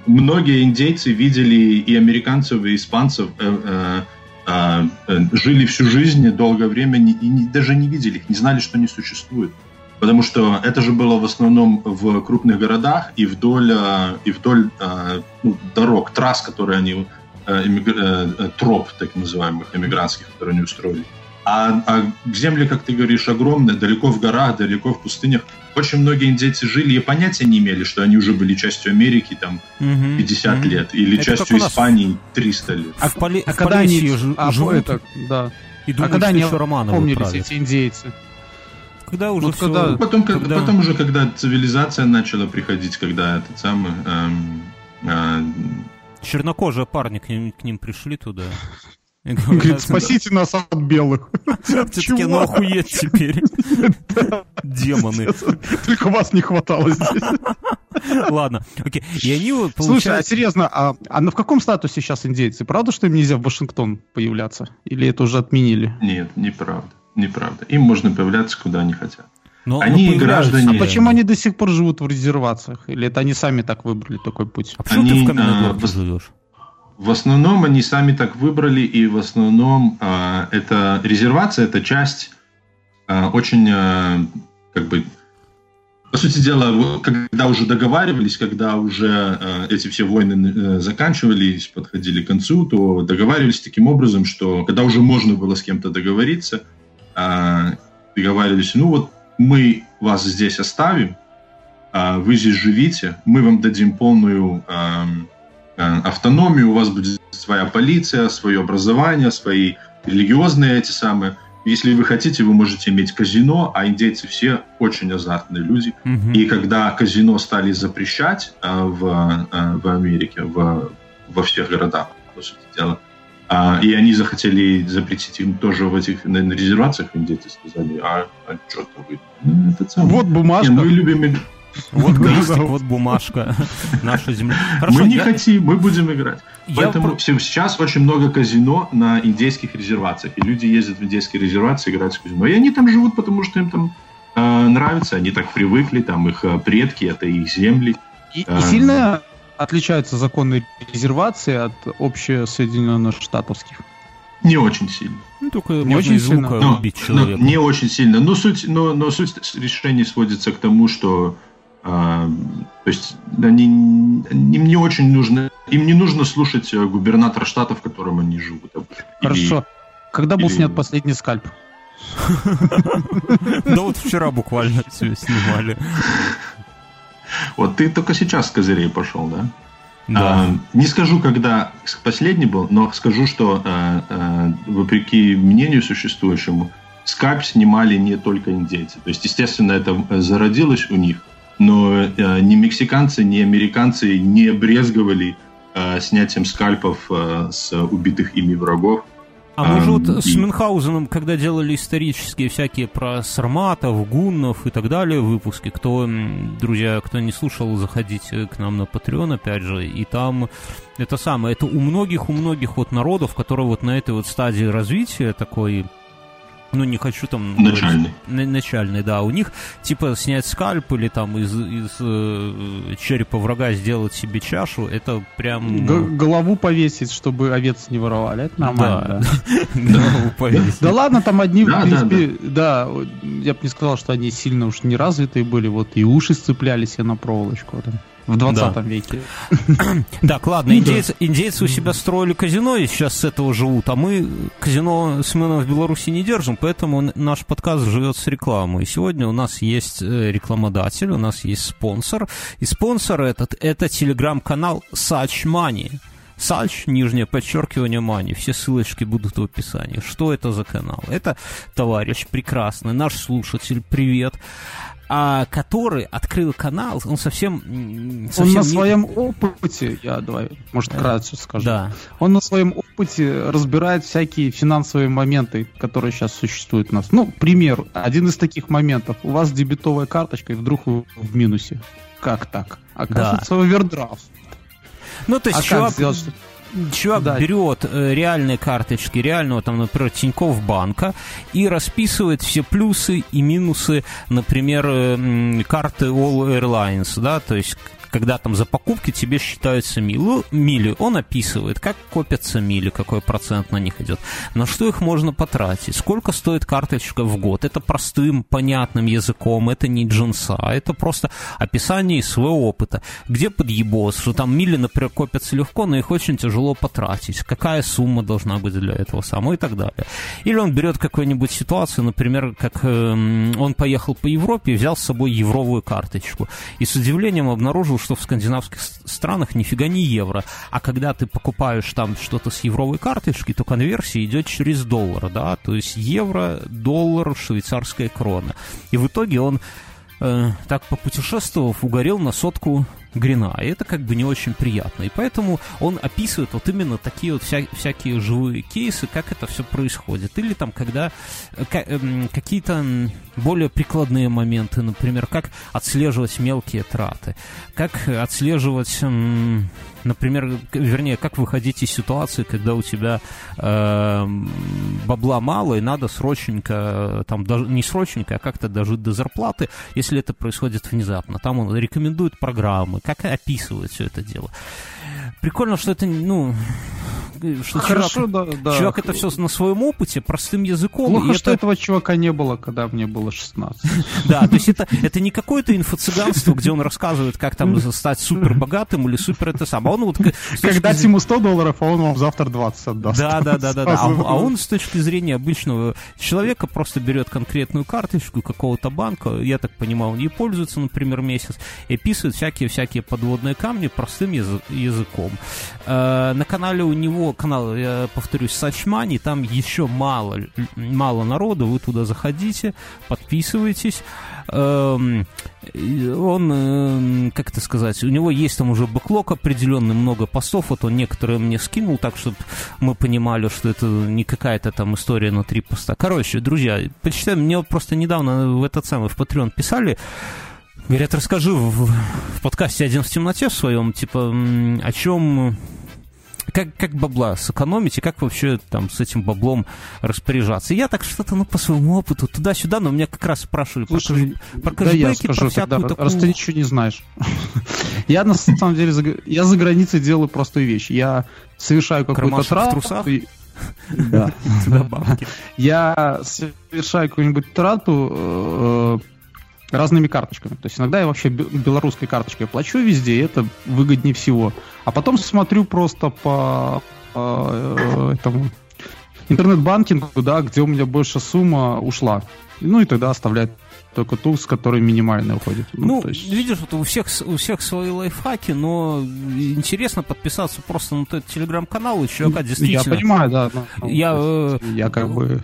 многие индейцы видели и американцев, и испанцев э, э, а, э, жили всю жизнь долгое время и не, даже не видели их, не знали, что они существуют. Потому что это же было в основном в крупных городах и вдоль, а, и вдоль а, ну, дорог, трасс, которые они, э, э, троп, так называемых, эмигрантских, которые они устроили. А, а земли, как ты говоришь, огромные, далеко в горах, далеко в пустынях. Очень многие индейцы жили и понятия не имели, что они уже были частью Америки там угу, 50 угу. лет или это частью Испании 300 лет. А, в поли, а в когда они а, живут, это, да. и думают, а когда они еще помнились эти индейцы? Когда уже вот все, когда, потом, когда... потом уже, когда цивилизация начала приходить, когда этот самый... Эм, э, Чернокожие парни к ним, к ним пришли туда. Говорит, спасите нас от белых. Все-таки ну охуеть теперь. Демоны. Только вас не хватало здесь. Ладно, окей. И они получают... Слушай, а серьезно, а, а в каком статусе сейчас индейцы? Правда, что им нельзя в Вашингтон появляться? Или это уже отменили? Нет, неправда. Неправда. Им можно появляться, куда они хотят. Но, они но граждане... А почему они до сих пор живут в резервациях? Или это они сами так выбрали такой путь? А почему они, ты в каменный город живешь? В основном они сами так выбрали, и в основном э, это резервация, это часть э, очень, э, как бы, по сути дела, когда уже договаривались, когда уже э, эти все войны э, заканчивались, подходили к концу, то договаривались таким образом, что когда уже можно было с кем-то договориться, э, договаривались, ну вот мы вас здесь оставим, э, вы здесь живите, мы вам дадим полную... Э, автономию, у вас будет своя полиция, свое образование, свои религиозные эти самые. Если вы хотите, вы можете иметь казино, а индейцы все очень азартные люди. Mm-hmm. И когда казино стали запрещать э, в, э, в Америке, в, во всех городах, по сути дела, э, и они захотели запретить им тоже в этих на, на резервациях, индейцы сказали, а, а что-то вы... Ну, это самое. Вот бумажка. Не, мы любим вот крестик, вот бумажка. Наша земля. Хорошо, мы не я... хотим, мы будем играть. Я Поэтому про... сейчас очень много казино на индейских резервациях. И люди ездят в индейские резервации играть в казино. И они там живут, потому что им там э, нравится. Они так привыкли, там их э, предки, это их земли. И, э, и сильно отличаются законы резервации от общесоединенных штатовских? Не очень сильно. Ну, только не очень сильно. Но, человека. Но, не очень сильно. Но суть, но, но суть решения сводится к тому, что то есть они, им не очень нужно, им не нужно слушать э, губернатора штата, в котором они живут. Хорошо. Или, Когда был или... снят последний скальп? Да вот вчера буквально все снимали. Вот ты только сейчас с козырей пошел, да? Да. А, не скажу, когда последний был, но скажу, что а, а, вопреки мнению существующему, скальп снимали не только индейцы. То есть, естественно, это зародилось у них – но э, ни мексиканцы, ни американцы не брезговали э, снятием скальпов э, с убитых ими врагов. А мы же вот с Мюнхгаузеном, когда делали исторические всякие про сарматов, гуннов и так далее выпуски, кто, друзья, кто не слушал, заходите к нам на Patreon, опять же, и там это самое, это у многих, у многих вот народов, которые вот на этой вот стадии развития такой ну, не хочу там... Начальный. Говорить, начальный, да. У них, типа, снять скальп или там из, из э, черепа врага сделать себе чашу, это прям... Г- голову повесить, чтобы овец не воровали, это нормально. Голову повесить. Да ладно, там одни, в принципе, да, я бы не сказал, что они сильно уж неразвитые были, вот и уши сцеплялись на проволочку в 20 да. веке. Так, ладно, индейцы, индейцы у себя строили казино и сейчас с этого живут, а мы казино Семена в Беларуси не держим, поэтому наш подкаст живет с рекламой. И сегодня у нас есть э, рекламодатель, у нас есть спонсор, и спонсор этот — это телеграм-канал Such Money. Сальч, нижнее подчеркивание мани. Все ссылочки будут в описании. Что это за канал? Это товарищ прекрасный, наш слушатель, привет а, который открыл канал, он совсем... совсем он на не... своем опыте, я давай, может, кратко скажу. Да. Он на своем опыте разбирает всякие финансовые моменты, которые сейчас существуют у нас. Ну, пример, один из таких моментов. У вас дебетовая карточка, и вдруг вы в минусе. Как так? Оказывается, да. овердрафт. Ну, то есть, а чувак... Как сделать, чувак да. берет э, реальные карточки реального, там, например, Тинькофф банка и расписывает все плюсы и минусы, например, э, карты All Airlines, да, то есть когда там за покупки тебе считаются мили, мили, он описывает, как копятся мили, какой процент на них идет, на что их можно потратить, сколько стоит карточка в год. Это простым, понятным языком, это не джинса, это просто описание своего опыта. Где подъебос, что там мили, например, копятся легко, но их очень тяжело потратить. Какая сумма должна быть для этого самого и так далее. Или он берет какую-нибудь ситуацию, например, как э, он поехал по Европе и взял с собой евровую карточку. И с удивлением обнаружил, что в скандинавских странах нифига не евро. А когда ты покупаешь там что-то с евровой карточки, то конверсия идет через доллар, да, то есть евро, доллар, швейцарская крона. И в итоге он э, так попутешествовав, угорел на сотку Грина. И это как бы не очень приятно. И поэтому он описывает вот именно такие вот вся, всякие живые кейсы, как это все происходит. Или там, когда э, эм, какие-то более прикладные моменты, например, как отслеживать мелкие траты, как отслеживать например, вернее, как выходить из ситуации, когда у тебя э, бабла мало и надо срочненько, там, даже, не срочненько, а как-то дожить до зарплаты, если это происходит внезапно. Там он рекомендует программы, как описывать все это дело. Прикольно, что это, ну, что Хорошо, чувак, да, да. чувак это все на своем опыте, простым языком. Плохо, что это... этого чувака не было, когда мне было 16. Да, то есть это, это не какое-то инфо-цыганство, где он рассказывает, как там стать супер богатым или супер это самое. А он вот, когда ему 100 долларов, а он вам завтра 20 отдаст. Да, да, да, да. да. А, а он с точки зрения обычного человека просто берет конкретную карточку какого-то банка, я так понимаю, он ей пользуется, например, месяц, и описывает всякие-всякие подводные камни простым языком. Э, на канале у него канал, я повторюсь, Сачмани, там еще мало, мало народу, вы туда заходите, подписывайтесь. Эм, он, эм, как это сказать, у него есть там уже бэклог определенный, много постов, вот он некоторые мне скинул, так, чтобы мы понимали, что это не какая-то там история на три поста. Короче, друзья, почитаем, мне просто недавно в этот самый, в Patreon писали, Говорят, расскажи в, в подкасте «Один в темноте» в своем, типа, о чем как, как бабла сэкономить и как вообще там с этим баблом распоряжаться. И я так что-то, ну, по своему опыту, туда-сюда, но меня как раз спрашивали Слушай, про, про да я скажу про всякую тогда, такую... раз ты ничего не знаешь. я, на самом деле, я за границей делаю простую вещь. Я совершаю какую-то трату... Да. Я совершаю какую-нибудь трату э, разными карточками. То есть иногда я вообще белорусской карточкой плачу везде, и это выгоднее всего. А потом смотрю просто по, по э, этому интернет-банкингу, да, где у меня больше сумма ушла. Ну и тогда оставляет только ту, с которой минимально уходит. Ну, ну есть... видишь, вот у всех, у всех свои лайфхаки, но интересно подписаться просто на тот телеграм-канал, и чувака действительно... Я понимаю, да. Но, я, э, я как бы...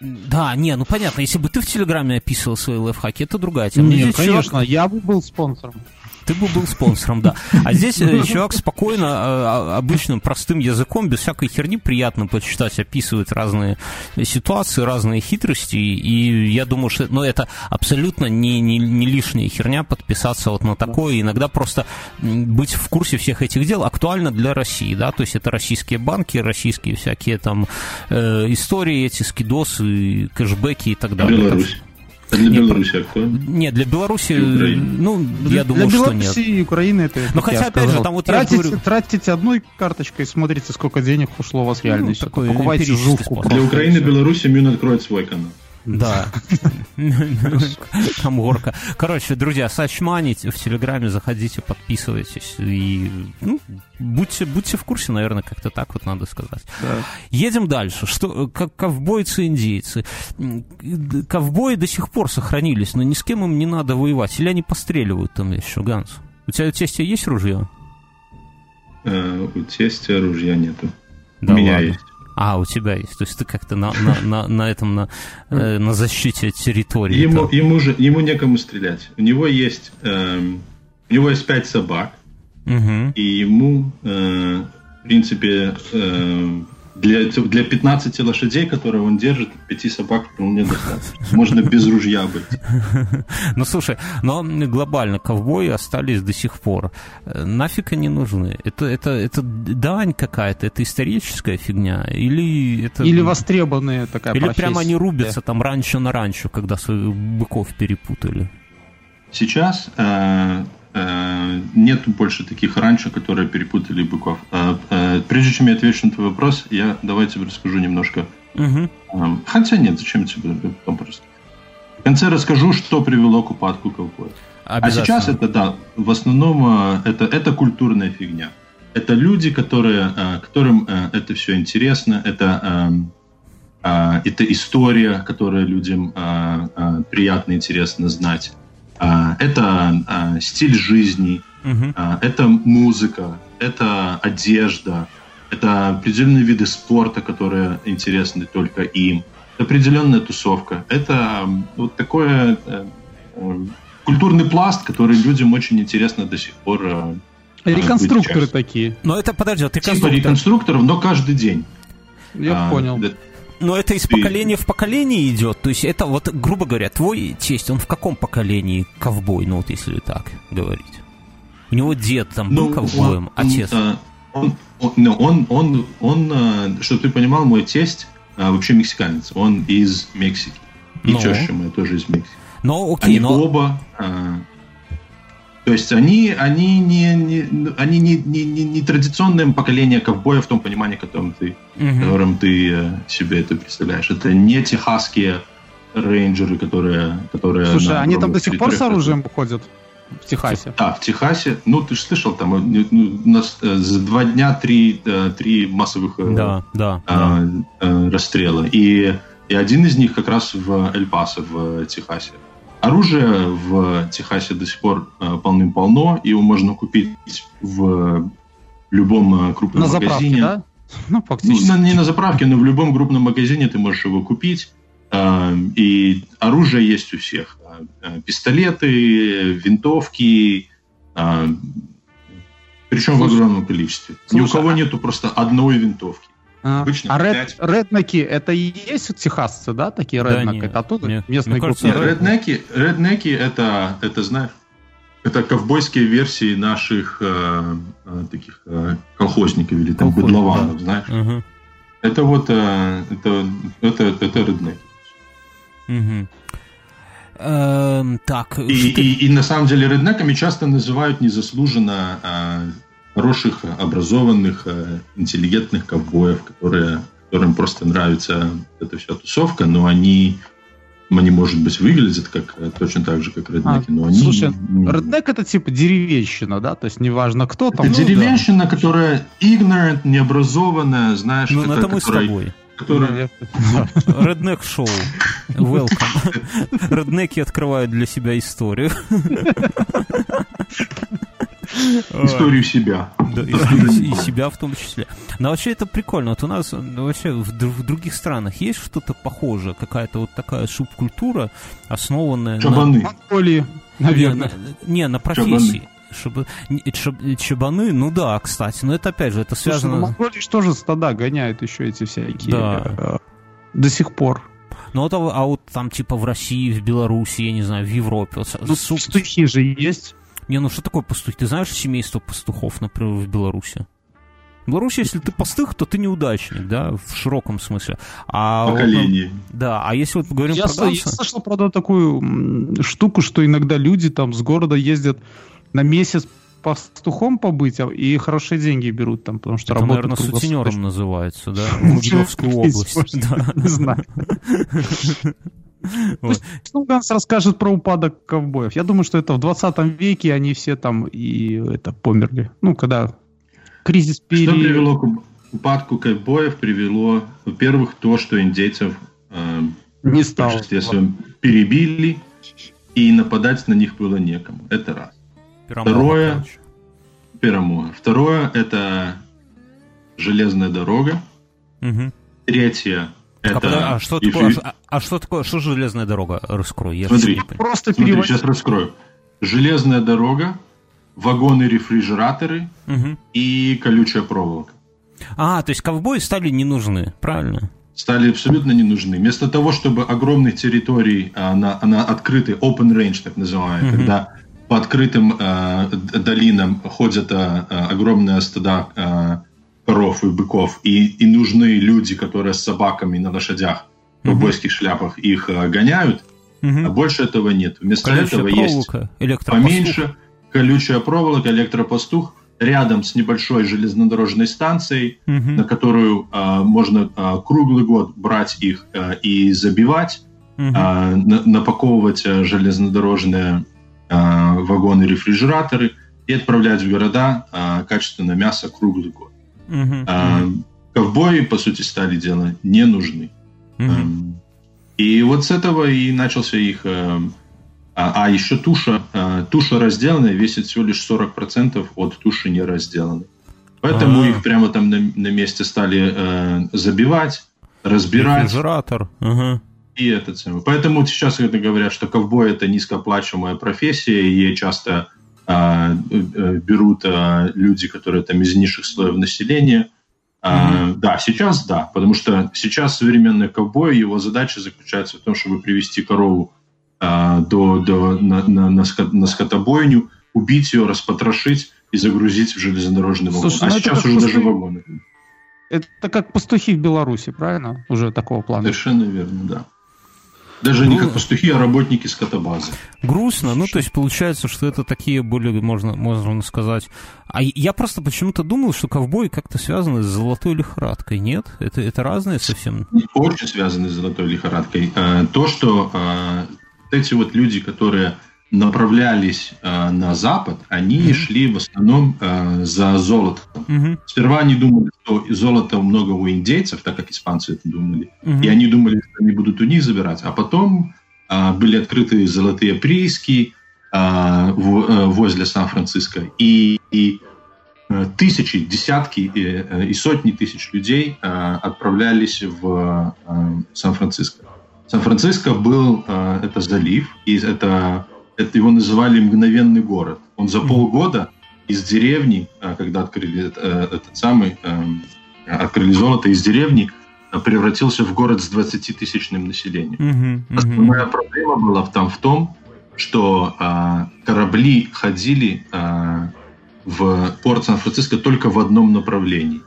Да, не, ну понятно, если бы ты в Телеграме описывал свои лайфхаки, это другая тема. Нет, конечно, чувак... я бы был спонсором. Ты бы был спонсором, да. А здесь э, чувак спокойно, а, обычным простым языком, без всякой херни, приятно почитать, описывает разные ситуации, разные хитрости, и я думаю, что ну, это абсолютно не, не, не лишняя херня подписаться вот на такое, иногда просто быть в курсе всех этих дел актуально для России, да, то есть это российские банки, российские всякие там э, истории, эти скидосы, кэшбэки и так далее. Беларусь. А для нет, Беларуси актуально? Нет, для Беларуси, ну, для, я думаю, для что нет. Для Беларуси и Украины это... Но хотя, опять сказал. же, там вот тратите, я говорю... Тратите одной карточкой, смотрите, сколько денег ушло у вас реально. Ну, такой Покупайте жувку. Для Украины и Беларуси Мюн откроет свой канал. Да. Там горка. Короче, друзья, Сачмани в Телеграме заходите, подписывайтесь и ну, будьте, будьте в курсе, наверное, как-то так вот надо сказать. Да. Едем дальше. Что, как ковбойцы-индейцы. Ковбои до сих пор сохранились, но ни с кем им не надо воевать. Или они постреливают там еще, Ганс? У тебя у тестя есть ружье? Э, у тестя ружья нету. Да у меня ладно. есть. А, у тебя есть. То есть ты как-то на, на, на, на этом, на, э, на защите территории. Ему, ему, же, ему некому стрелять. У него есть, э, у него есть пять собак, угу. и ему, э, в принципе, э, для, для 15 лошадей, которые он держит, 5 собак вполне достаточно. Можно без ружья быть. Ну, слушай, но глобально ковбои остались до сих пор. Нафиг они нужны? Это, это, это дань какая-то, это историческая фигня? Или это... Или востребованная такая Или профессия. прямо они рубятся там раньше на раньше, когда своих быков перепутали? Сейчас Э, нет больше таких раньше, которые перепутали быков. Э, э, прежде чем я отвечу на твой вопрос, я давайте расскажу немножко. Угу. Хотя нет, зачем тебе потом просто. В конце расскажу, что привело к упадку ковбоев. А сейчас это, да, в основном это, это культурная фигня. Это люди, которые, которым это все интересно, это, это история, которая людям приятно, интересно знать. А, это а, стиль жизни, угу. это музыка, это одежда, это определенные виды спорта, которые интересны только им, это определенная тусовка, это вот такое э, э, культурный пласт, который людям очень интересно до сих пор. Э, реконструкторы такие. Но это подожди, реконструктор. Типа реконструкторов, но каждый день. Я а, понял. Но это из поколения в поколение идет. То есть это вот, грубо говоря, твой тесть, он в каком поколении ковбой, ну вот если так говорить? У него дед там был ну, ковбоем, он, отец. Он, он, он, он, он, он, э, чтобы ты понимал, мой тесть а, вообще мексиканец. Он из Мексики. И но... теща моя тоже из Мексики. Но окей, Они но... оба а, то есть они, они, не, не, они не, не, не, не традиционное поколение ковбоя в том понимании, которым ты, угу. которым ты э, себе это представляешь. Это не техасские рейнджеры, которые... которые Слушай, они там до сих пор с оружием ходят? В Техасе. Да, в Техасе. Ну, ты же слышал, там э, ну, у нас э, за два дня три, три массовых да, да, а, да. расстрела. И, и один из них как раз в Эль-Пасо, в Техасе. Оружие в Техасе до сих пор э, полным-полно, его можно купить в любом э, крупном на магазине. Заправке, да? Ну, фактически. Ну, не на заправке, но в любом крупном магазине ты можешь его купить. Э, и оружие есть у всех. Пистолеты, винтовки, причем Слушай, в огромном количестве. Слушай, Ни у кого а... нету просто одной винтовки. А, Обычно а ред, реднеки это и есть техасцы, да, такие да реднеки? Это оттуда нет. местные Мне кажется, реднеки, реднеки это, это, знаешь, это ковбойские версии наших э, э, таких э, колхозников или там Колхоз, бедлованов, да. знаешь. Угу. Это вот э, это, это, это реднеки. Угу. Эм, так. И, и, и на самом деле реднеками часто называют незаслуженно э, хороших, образованных, э, интеллигентных ковбоев, которые, которым просто нравится эта вся тусовка, но они они, может быть, выглядят как э, точно так же, как реднеки, а, но они... Слушай, реднек это типа деревенщина, да? То есть неважно кто там. Это ну, деревенщина, да. которая ignorant, необразованная, знаешь... Ну, это мы с тобой. Которая... Реднек шоу. Welcome. Реднеки открывают для себя историю. Историю себя. Да, и, и себя в том числе. Но вообще это прикольно. Вот у нас ну, вообще в, в других странах есть что-то похожее, какая-то вот такая субкультура, основанная Чабаны. на... Монголии, наверное. Не, на, не, на профессии. Чабаны. Шаб... Чабаны, ну да, кстати, но это опять же, это связано... Слушай, ну, Монголии тоже стада гоняют еще эти всякие... Да. Э, до сих пор. Ну, вот, а вот там, типа, в России, в Беларуси, я не знаю, в Европе. Вот, ну, суп... пастухи же есть. Не, ну что такое пастухи? Ты знаешь семейство пастухов, например, в Беларуси? В Беларуси, если ты пастух, то ты неудачник, да, в широком смысле. А Поколение. Вот, да, а если вот говорим я про ганса... Я слышал, правда, такую штуку, что иногда люди там с города ездят на месяц пастухом побыть, а, и хорошие деньги берут там, потому что Это, наверное, сутенером называется, да, в Муждовскую область. Не знаю. Пусть ну, Ганс расскажет про упадок ковбоев. Я думаю, что это в 20 веке они все там и это померли. Ну, когда кризис пере... Что привело к упадку ковбоев? Привело, во-первых, то, что индейцев э, не стало. перебили, и нападать на них было некому. Это раз. Пирамога, Второе, короче. Пирамога. Второе, это железная дорога. Угу. Третье, а это... А, а, что такое, а, а что такое, что же железная дорога? Раскрой. Я смотри, просто смотри, сейчас раскрою. Железная дорога, вагоны-рефрижераторы угу. и колючая проволока. А, то есть ковбои стали не нужны, правильно? Стали абсолютно не нужны. Вместо того, чтобы огромных территорий а, на, на открытый open range, так называемый, угу. когда по открытым э, долинам ходят э, огромные стада э, коров и быков, и, и нужны люди, которые с собаками на лошадях в ковбойских шляпах их э, гоняют, угу. а больше этого нет. Вместо колючая этого проволока, есть поменьше колючая проволока, электропастух рядом с небольшой железнодорожной станцией, угу. на которую э, можно э, круглый год брать их э, и забивать, угу. э, напаковывать э, железнодорожные Э, вагоны-рефрижераторы и отправлять в города э, качественное мясо круглый год. Uh-huh. Ковбои, по сути, стали дело не нужны. И вот с этого и начался их... А, а еще туша, туша разделанная весит всего лишь 40% от туши не разделанной. Поэтому А-а-а. их прямо там на, на месте стали э, забивать, разбирать. Рефрижератор. Ага. И этот самый. Поэтому сейчас это говорят, что ковбой это низкооплачиваемая профессия, и ей часто а, э, берут а, люди, которые там из низших слоев населения. Mm-hmm. Да, сейчас да, потому что сейчас современный ковбой, его задача заключается в том, чтобы привести корову а, до, до, на, на, на, скот, на скотобойню, убить ее, распотрошить и загрузить в железнодорожный вагон. Слушай, а ну сейчас уже даже вагоны. Это как пастухи в Беларуси, правильно? Уже такого плана. Совершенно верно, да. Даже не как пастухи, а работники скотобазы. Грустно, ну то есть получается, что это такие более, можно, можно сказать... А я просто почему-то думал, что ковбои как-то связаны с золотой лихорадкой, нет? Это, это разные совсем? Очень связаны с золотой лихорадкой. Э, то, что э, эти вот люди, которые направлялись э, на запад, они mm-hmm. шли в основном э, за золотом. Mm-hmm. Сперва они думали, что золота много у индейцев, так как испанцы это думали, mm-hmm. и они думали, что они будут у них забирать. А потом э, были открыты золотые прииски э, в, э, возле Сан-Франциско, и, и э, тысячи, десятки и, э, и сотни тысяч людей э, отправлялись в э, Сан-Франциско. Сан-Франциско был э, это залив, и это это его называли мгновенный город. Он за полгода из деревни, а, когда открыли э, этот самый, эм, открыли золото из деревни, а, превратился в город с 20-тысячным населением. Mm-hmm, mm-hmm. Основная проблема была там в том, что а, корабли ходили а, в порт Сан-Франциско только в одном направлении.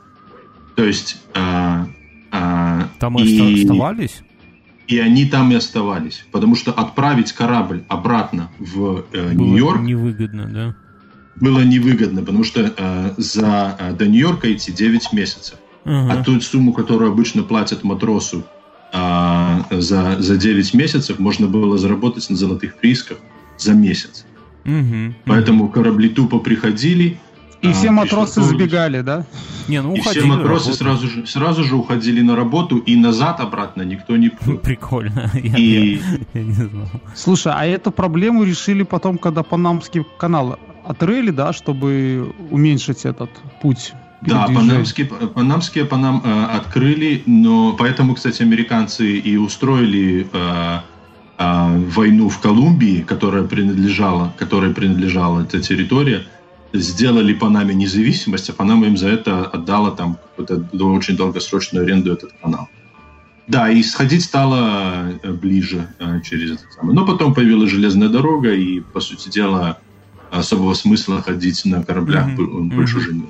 То есть... А, а, там и... оставались? И они там и оставались. Потому что отправить корабль обратно в э, Нью-Йорк... невыгодно, да? Было невыгодно, потому что э, за, э, до Нью-Йорка идти 9 месяцев. Uh-huh. А ту сумму, которую обычно платят матросу э, за, за 9 месяцев, можно было заработать на золотых приисках за месяц. Uh-huh. Поэтому корабли тупо приходили, и а, все матросы и сбегали, да? Не, ну уходили. И все матросы сразу же, сразу же уходили на работу, и назад обратно никто не... Прикольно. И... Я, я не знал. Слушай, а эту проблему решили потом, когда Панамский канал отрыли, да, чтобы уменьшить этот путь да, панамские, панамские панам э, открыли, но поэтому, кстати, американцы и устроили э, э, войну в Колумбии, которая принадлежала, которой принадлежала эта территория, сделали Панаме независимость, а Панама им за это отдала там какую-то очень долгосрочную аренду этот канал. Да, и сходить стало э, ближе э, через это самое. Но потом появилась железная дорога, и, по сути дела, особого смысла ходить на кораблях mm-hmm. больше уже нет.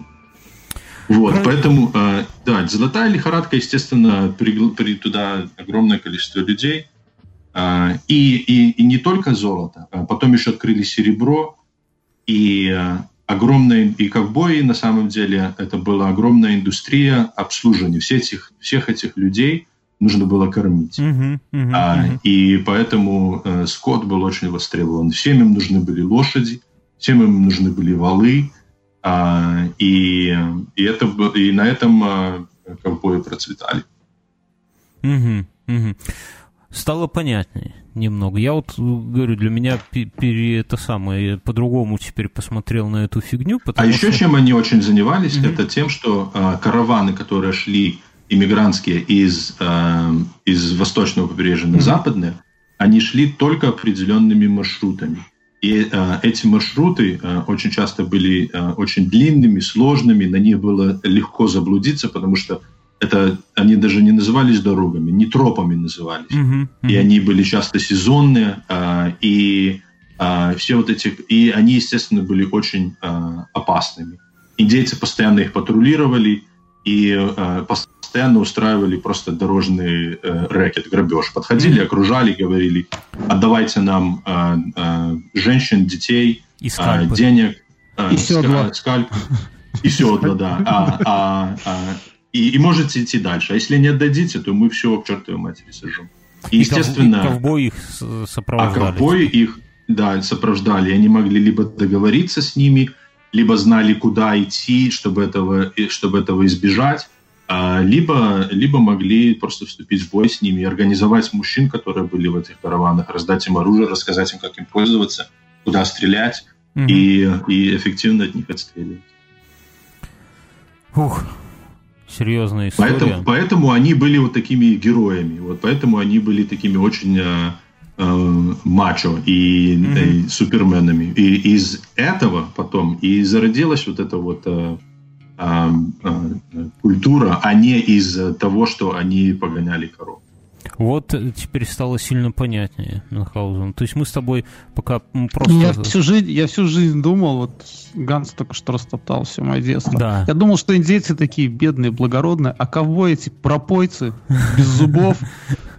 Вот, поэтому, э, да, золотая лихорадка, естественно, при, при туда огромное количество людей. И, и, и не только золото, а потом еще открыли серебро, и огромные и ковбои, на самом деле, это была огромная индустрия обслуживания всех этих, всех этих людей – нужно было кормить. Uh-huh, uh-huh, а, uh-huh. И поэтому э, скот был очень востребован. Всем им нужны были лошади, всем им нужны были валы, а, и, и, это, и на этом а, ковбои процветали. Угу, угу. Стало понятнее немного. Я вот говорю, для меня пере, это самое, по-другому теперь посмотрел на эту фигню. А еще что... чем они очень занимались, угу. это тем, что а, караваны, которые шли иммигрантские из, э, из восточного побережья на западное, они шли только определенными маршрутами. И э, эти маршруты э, очень часто были э, очень длинными, сложными, на них было легко заблудиться, потому что это они даже не назывались дорогами, не тропами назывались. Uh-huh, uh-huh. И они были часто сезонные, э, и э, все вот эти, и они, естественно, были очень э, опасными. Индейцы постоянно их патрулировали, и э, постоянно устраивали просто дорожный э, рэкет, грабеж. Подходили, mm-hmm. окружали, говорили, отдавайте нам э, э, женщин, детей, и э, денег, э, и седла. скальп, и седла, да. А, а, а, и, и можете идти дальше. А если не отдадите, то мы все к чертовой матери сожжем. И, естественно... И ковбои их сопровождали. А ковбои их, да, сопровождали. Они могли либо договориться с ними, либо знали, куда идти, чтобы этого, чтобы этого избежать, а, либо, либо могли просто вступить в бой с ними и организовать мужчин, которые были в этих караванах, раздать им оружие, рассказать им, как им пользоваться, куда стрелять угу. и, и эффективно от них отстреливать. Ух, серьезная история. Поэтому, поэтому они были вот такими героями, вот поэтому они были такими очень э, э, мачо и, mm-hmm. и суперменами. И из этого потом и зародилась вот эта вот э, э, э, культура, а не из того, что они погоняли коров. Вот теперь стало сильно понятнее, Мюнхгаузен. То есть мы с тобой пока просто... Я всю жизнь, я всю жизнь думал, вот Ганс только что растоптал все мое детство. Да. Я думал, что индейцы такие бедные, благородные, а кого эти пропойцы без зубов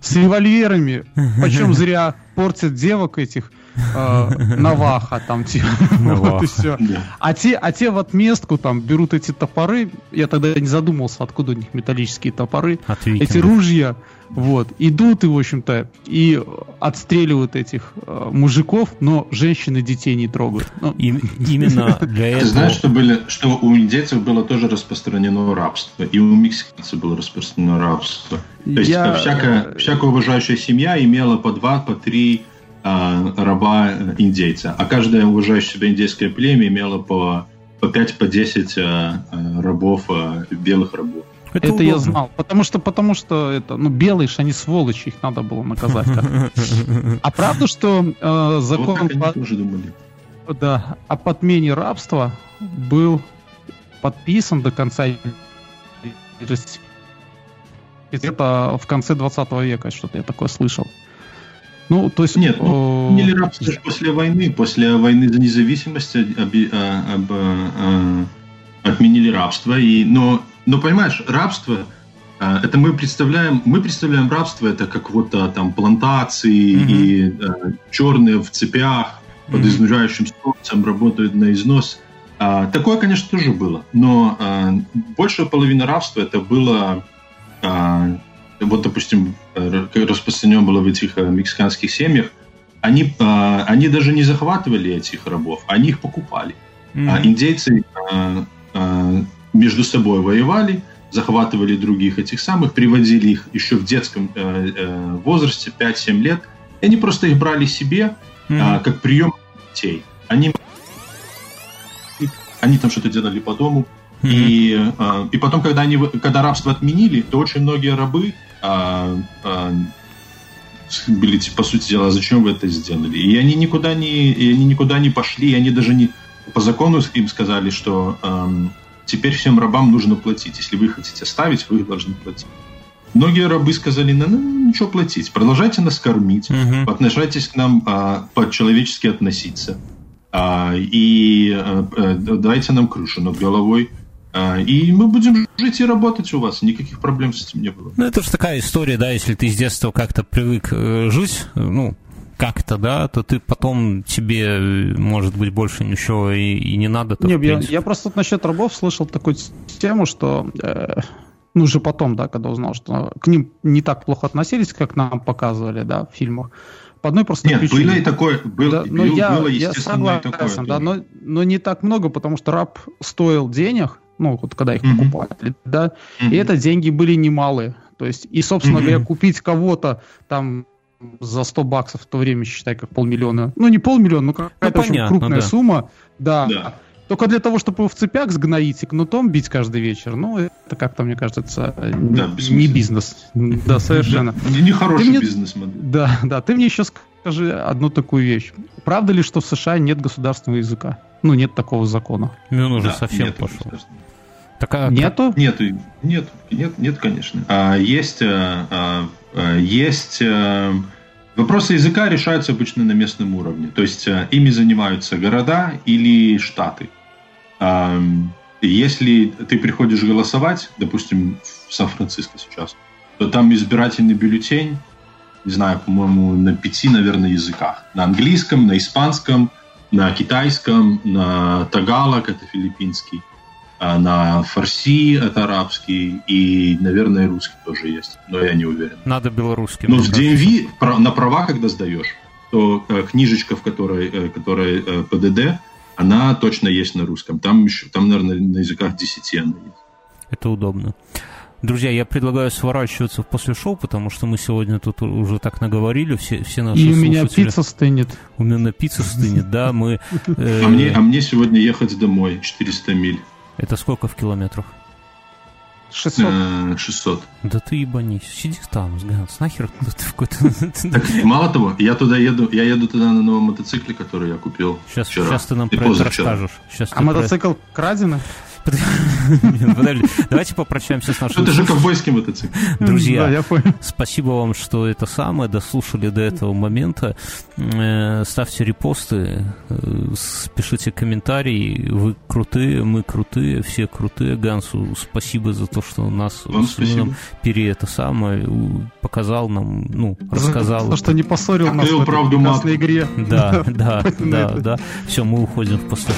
с револьверами, почем зря портят девок этих э, Наваха там типа. вот и все. А те, а те в отместку там берут эти топоры. Я тогда не задумывался, откуда у них металлические топоры. Эти ружья. Вот, идут и, в общем-то, и отстреливают этих э, мужиков, но женщины детей не трогают. Ну, и, именно для этого... Ты знаешь, что, были, что у индейцев было тоже распространено рабство, и у мексиканцев было распространено рабство. То есть Я... всякая, всякая уважающая семья имела по два, по три э, раба индейца, а каждое уважающее себя индейское племя имело по, по 5, по 10 э, рабов, э, белых рабов. Это, это я знал. Потому что, потому что это, ну, белые же они сволочи, их надо было наказать А правда, что э, закон по... да, о подмене рабства был подписан до конца это в конце 20 века, что-то я такое слышал. Ну, то есть... Нет, ну, отменили рабство после войны. После войны за независимость об, об, об, отменили рабство. И, но но понимаешь, рабство а, это мы представляем, мы представляем рабство это как вот а, там плантации mm-hmm. и а, черные в цепях под mm-hmm. изнуряющим солнцем работают на износ. А, такое, конечно, тоже было, но а, большая половина рабства это было, а, вот, допустим, распространено было в этих мексиканских семьях. Они, а, они даже не захватывали этих рабов, они их покупали. Mm-hmm. А, индейцы а, между собой воевали, захватывали других этих самых, приводили их еще в детском э, э, возрасте, 5-7 лет, и они просто их брали себе mm-hmm. э, как прием детей. Они, они там что-то делали по дому, mm-hmm. и, э, и потом, когда, они, когда рабство отменили, то очень многие рабы э, э, были, по сути дела, зачем вы это сделали? И они никуда не, и они никуда не пошли, и они даже не, по закону им сказали, что эм, теперь всем рабам нужно платить. Если вы хотите оставить, вы должны платить. Многие рабы сказали, ну, ну ничего платить, продолжайте нас кормить, угу. относитесь к нам а, по-человечески относиться. А, и а, а, дайте нам крышу над головой. А, и мы будем жить и работать у вас. Никаких проблем с этим не было. Ну, это же такая история, да, если ты с детства как-то привык э, жить, ну, как-то, да, то ты потом тебе, может быть, больше ничего и, и не надо. Не, я, я просто насчет рабов слышал такую тему, что э, ну, уже потом, да, когда узнал, что к ним не так плохо относились, как нам показывали, да, в фильмах. По одной простой Нет, причине. было и такое, был, да, но был, я, было, я согласен, такое, да, но, но не так много, потому что раб стоил денег, ну, вот когда их mm-hmm. покупали, да, mm-hmm. и это деньги были немалые. То есть, и, собственно mm-hmm. говоря, купить кого-то там за 100 баксов в то время, считай, как полмиллиона. Ну, не полмиллиона, но какая-то ну, очень крупная да. сумма. Да. да. Только для того, чтобы его в цепях сгноить и кнутом бить каждый вечер, ну, это как-то, мне кажется, да, не бизнес. Да, совершенно. Нехороший бизнес-модель. Да, да. Ты мне еще скажи одну такую вещь. Правда ли, что в США нет государственного языка? Ну, нет такого закона. Ну, он уже совсем пошел. Так, а Нету? Нет, нет, нет, нет, конечно. А, есть, а, а, а есть а, Вопросы языка решаются обычно на местном уровне. То есть э, ими занимаются города или штаты. Если ты приходишь голосовать, допустим, в Сан-Франциско сейчас, то там избирательный бюллетень, не знаю, по-моему, на пяти, наверное, языках. На английском, на испанском, на китайском, на тагалок, это филиппинский, а на фарси, это арабский, и, наверное, русский тоже есть, но я не уверен. Надо белорусский. Но в DMV на права, когда сдаешь, то э, книжечка, в которой, э, которая э, ПДД, она точно есть на русском. Там еще, там, наверное, на языках десяти она есть. Это удобно. Друзья, я предлагаю сворачиваться после шоу, потому что мы сегодня тут уже так наговорили, все, все наши И у меня пицца стынет. У меня пицца стынет, да, мы... А мне, а мне сегодня ехать домой 400 миль. Это сколько в километрах? 600. 600. Да ты ебанись. Сиди там, Ганс, нахер ты в какой-то... мало того, я туда еду, я еду туда на новом мотоцикле, который я купил Сейчас, вчера. сейчас ты нам про это расскажешь. Сейчас а мотоцикл про... краденый? Давайте попрощаемся с нашим... Это же ковбойский мотоцикл. Друзья, спасибо вам, что это самое, дослушали до этого момента. Э, ставьте репосты, э, пишите комментарии. Вы крутые, мы крутые, все крутые. Гансу спасибо за то, что нас пере это самое показал нам, ну, рассказал. То, что не поссорил нас в правду этой игре. Да, да, да, да. Все, мы уходим в пустоту.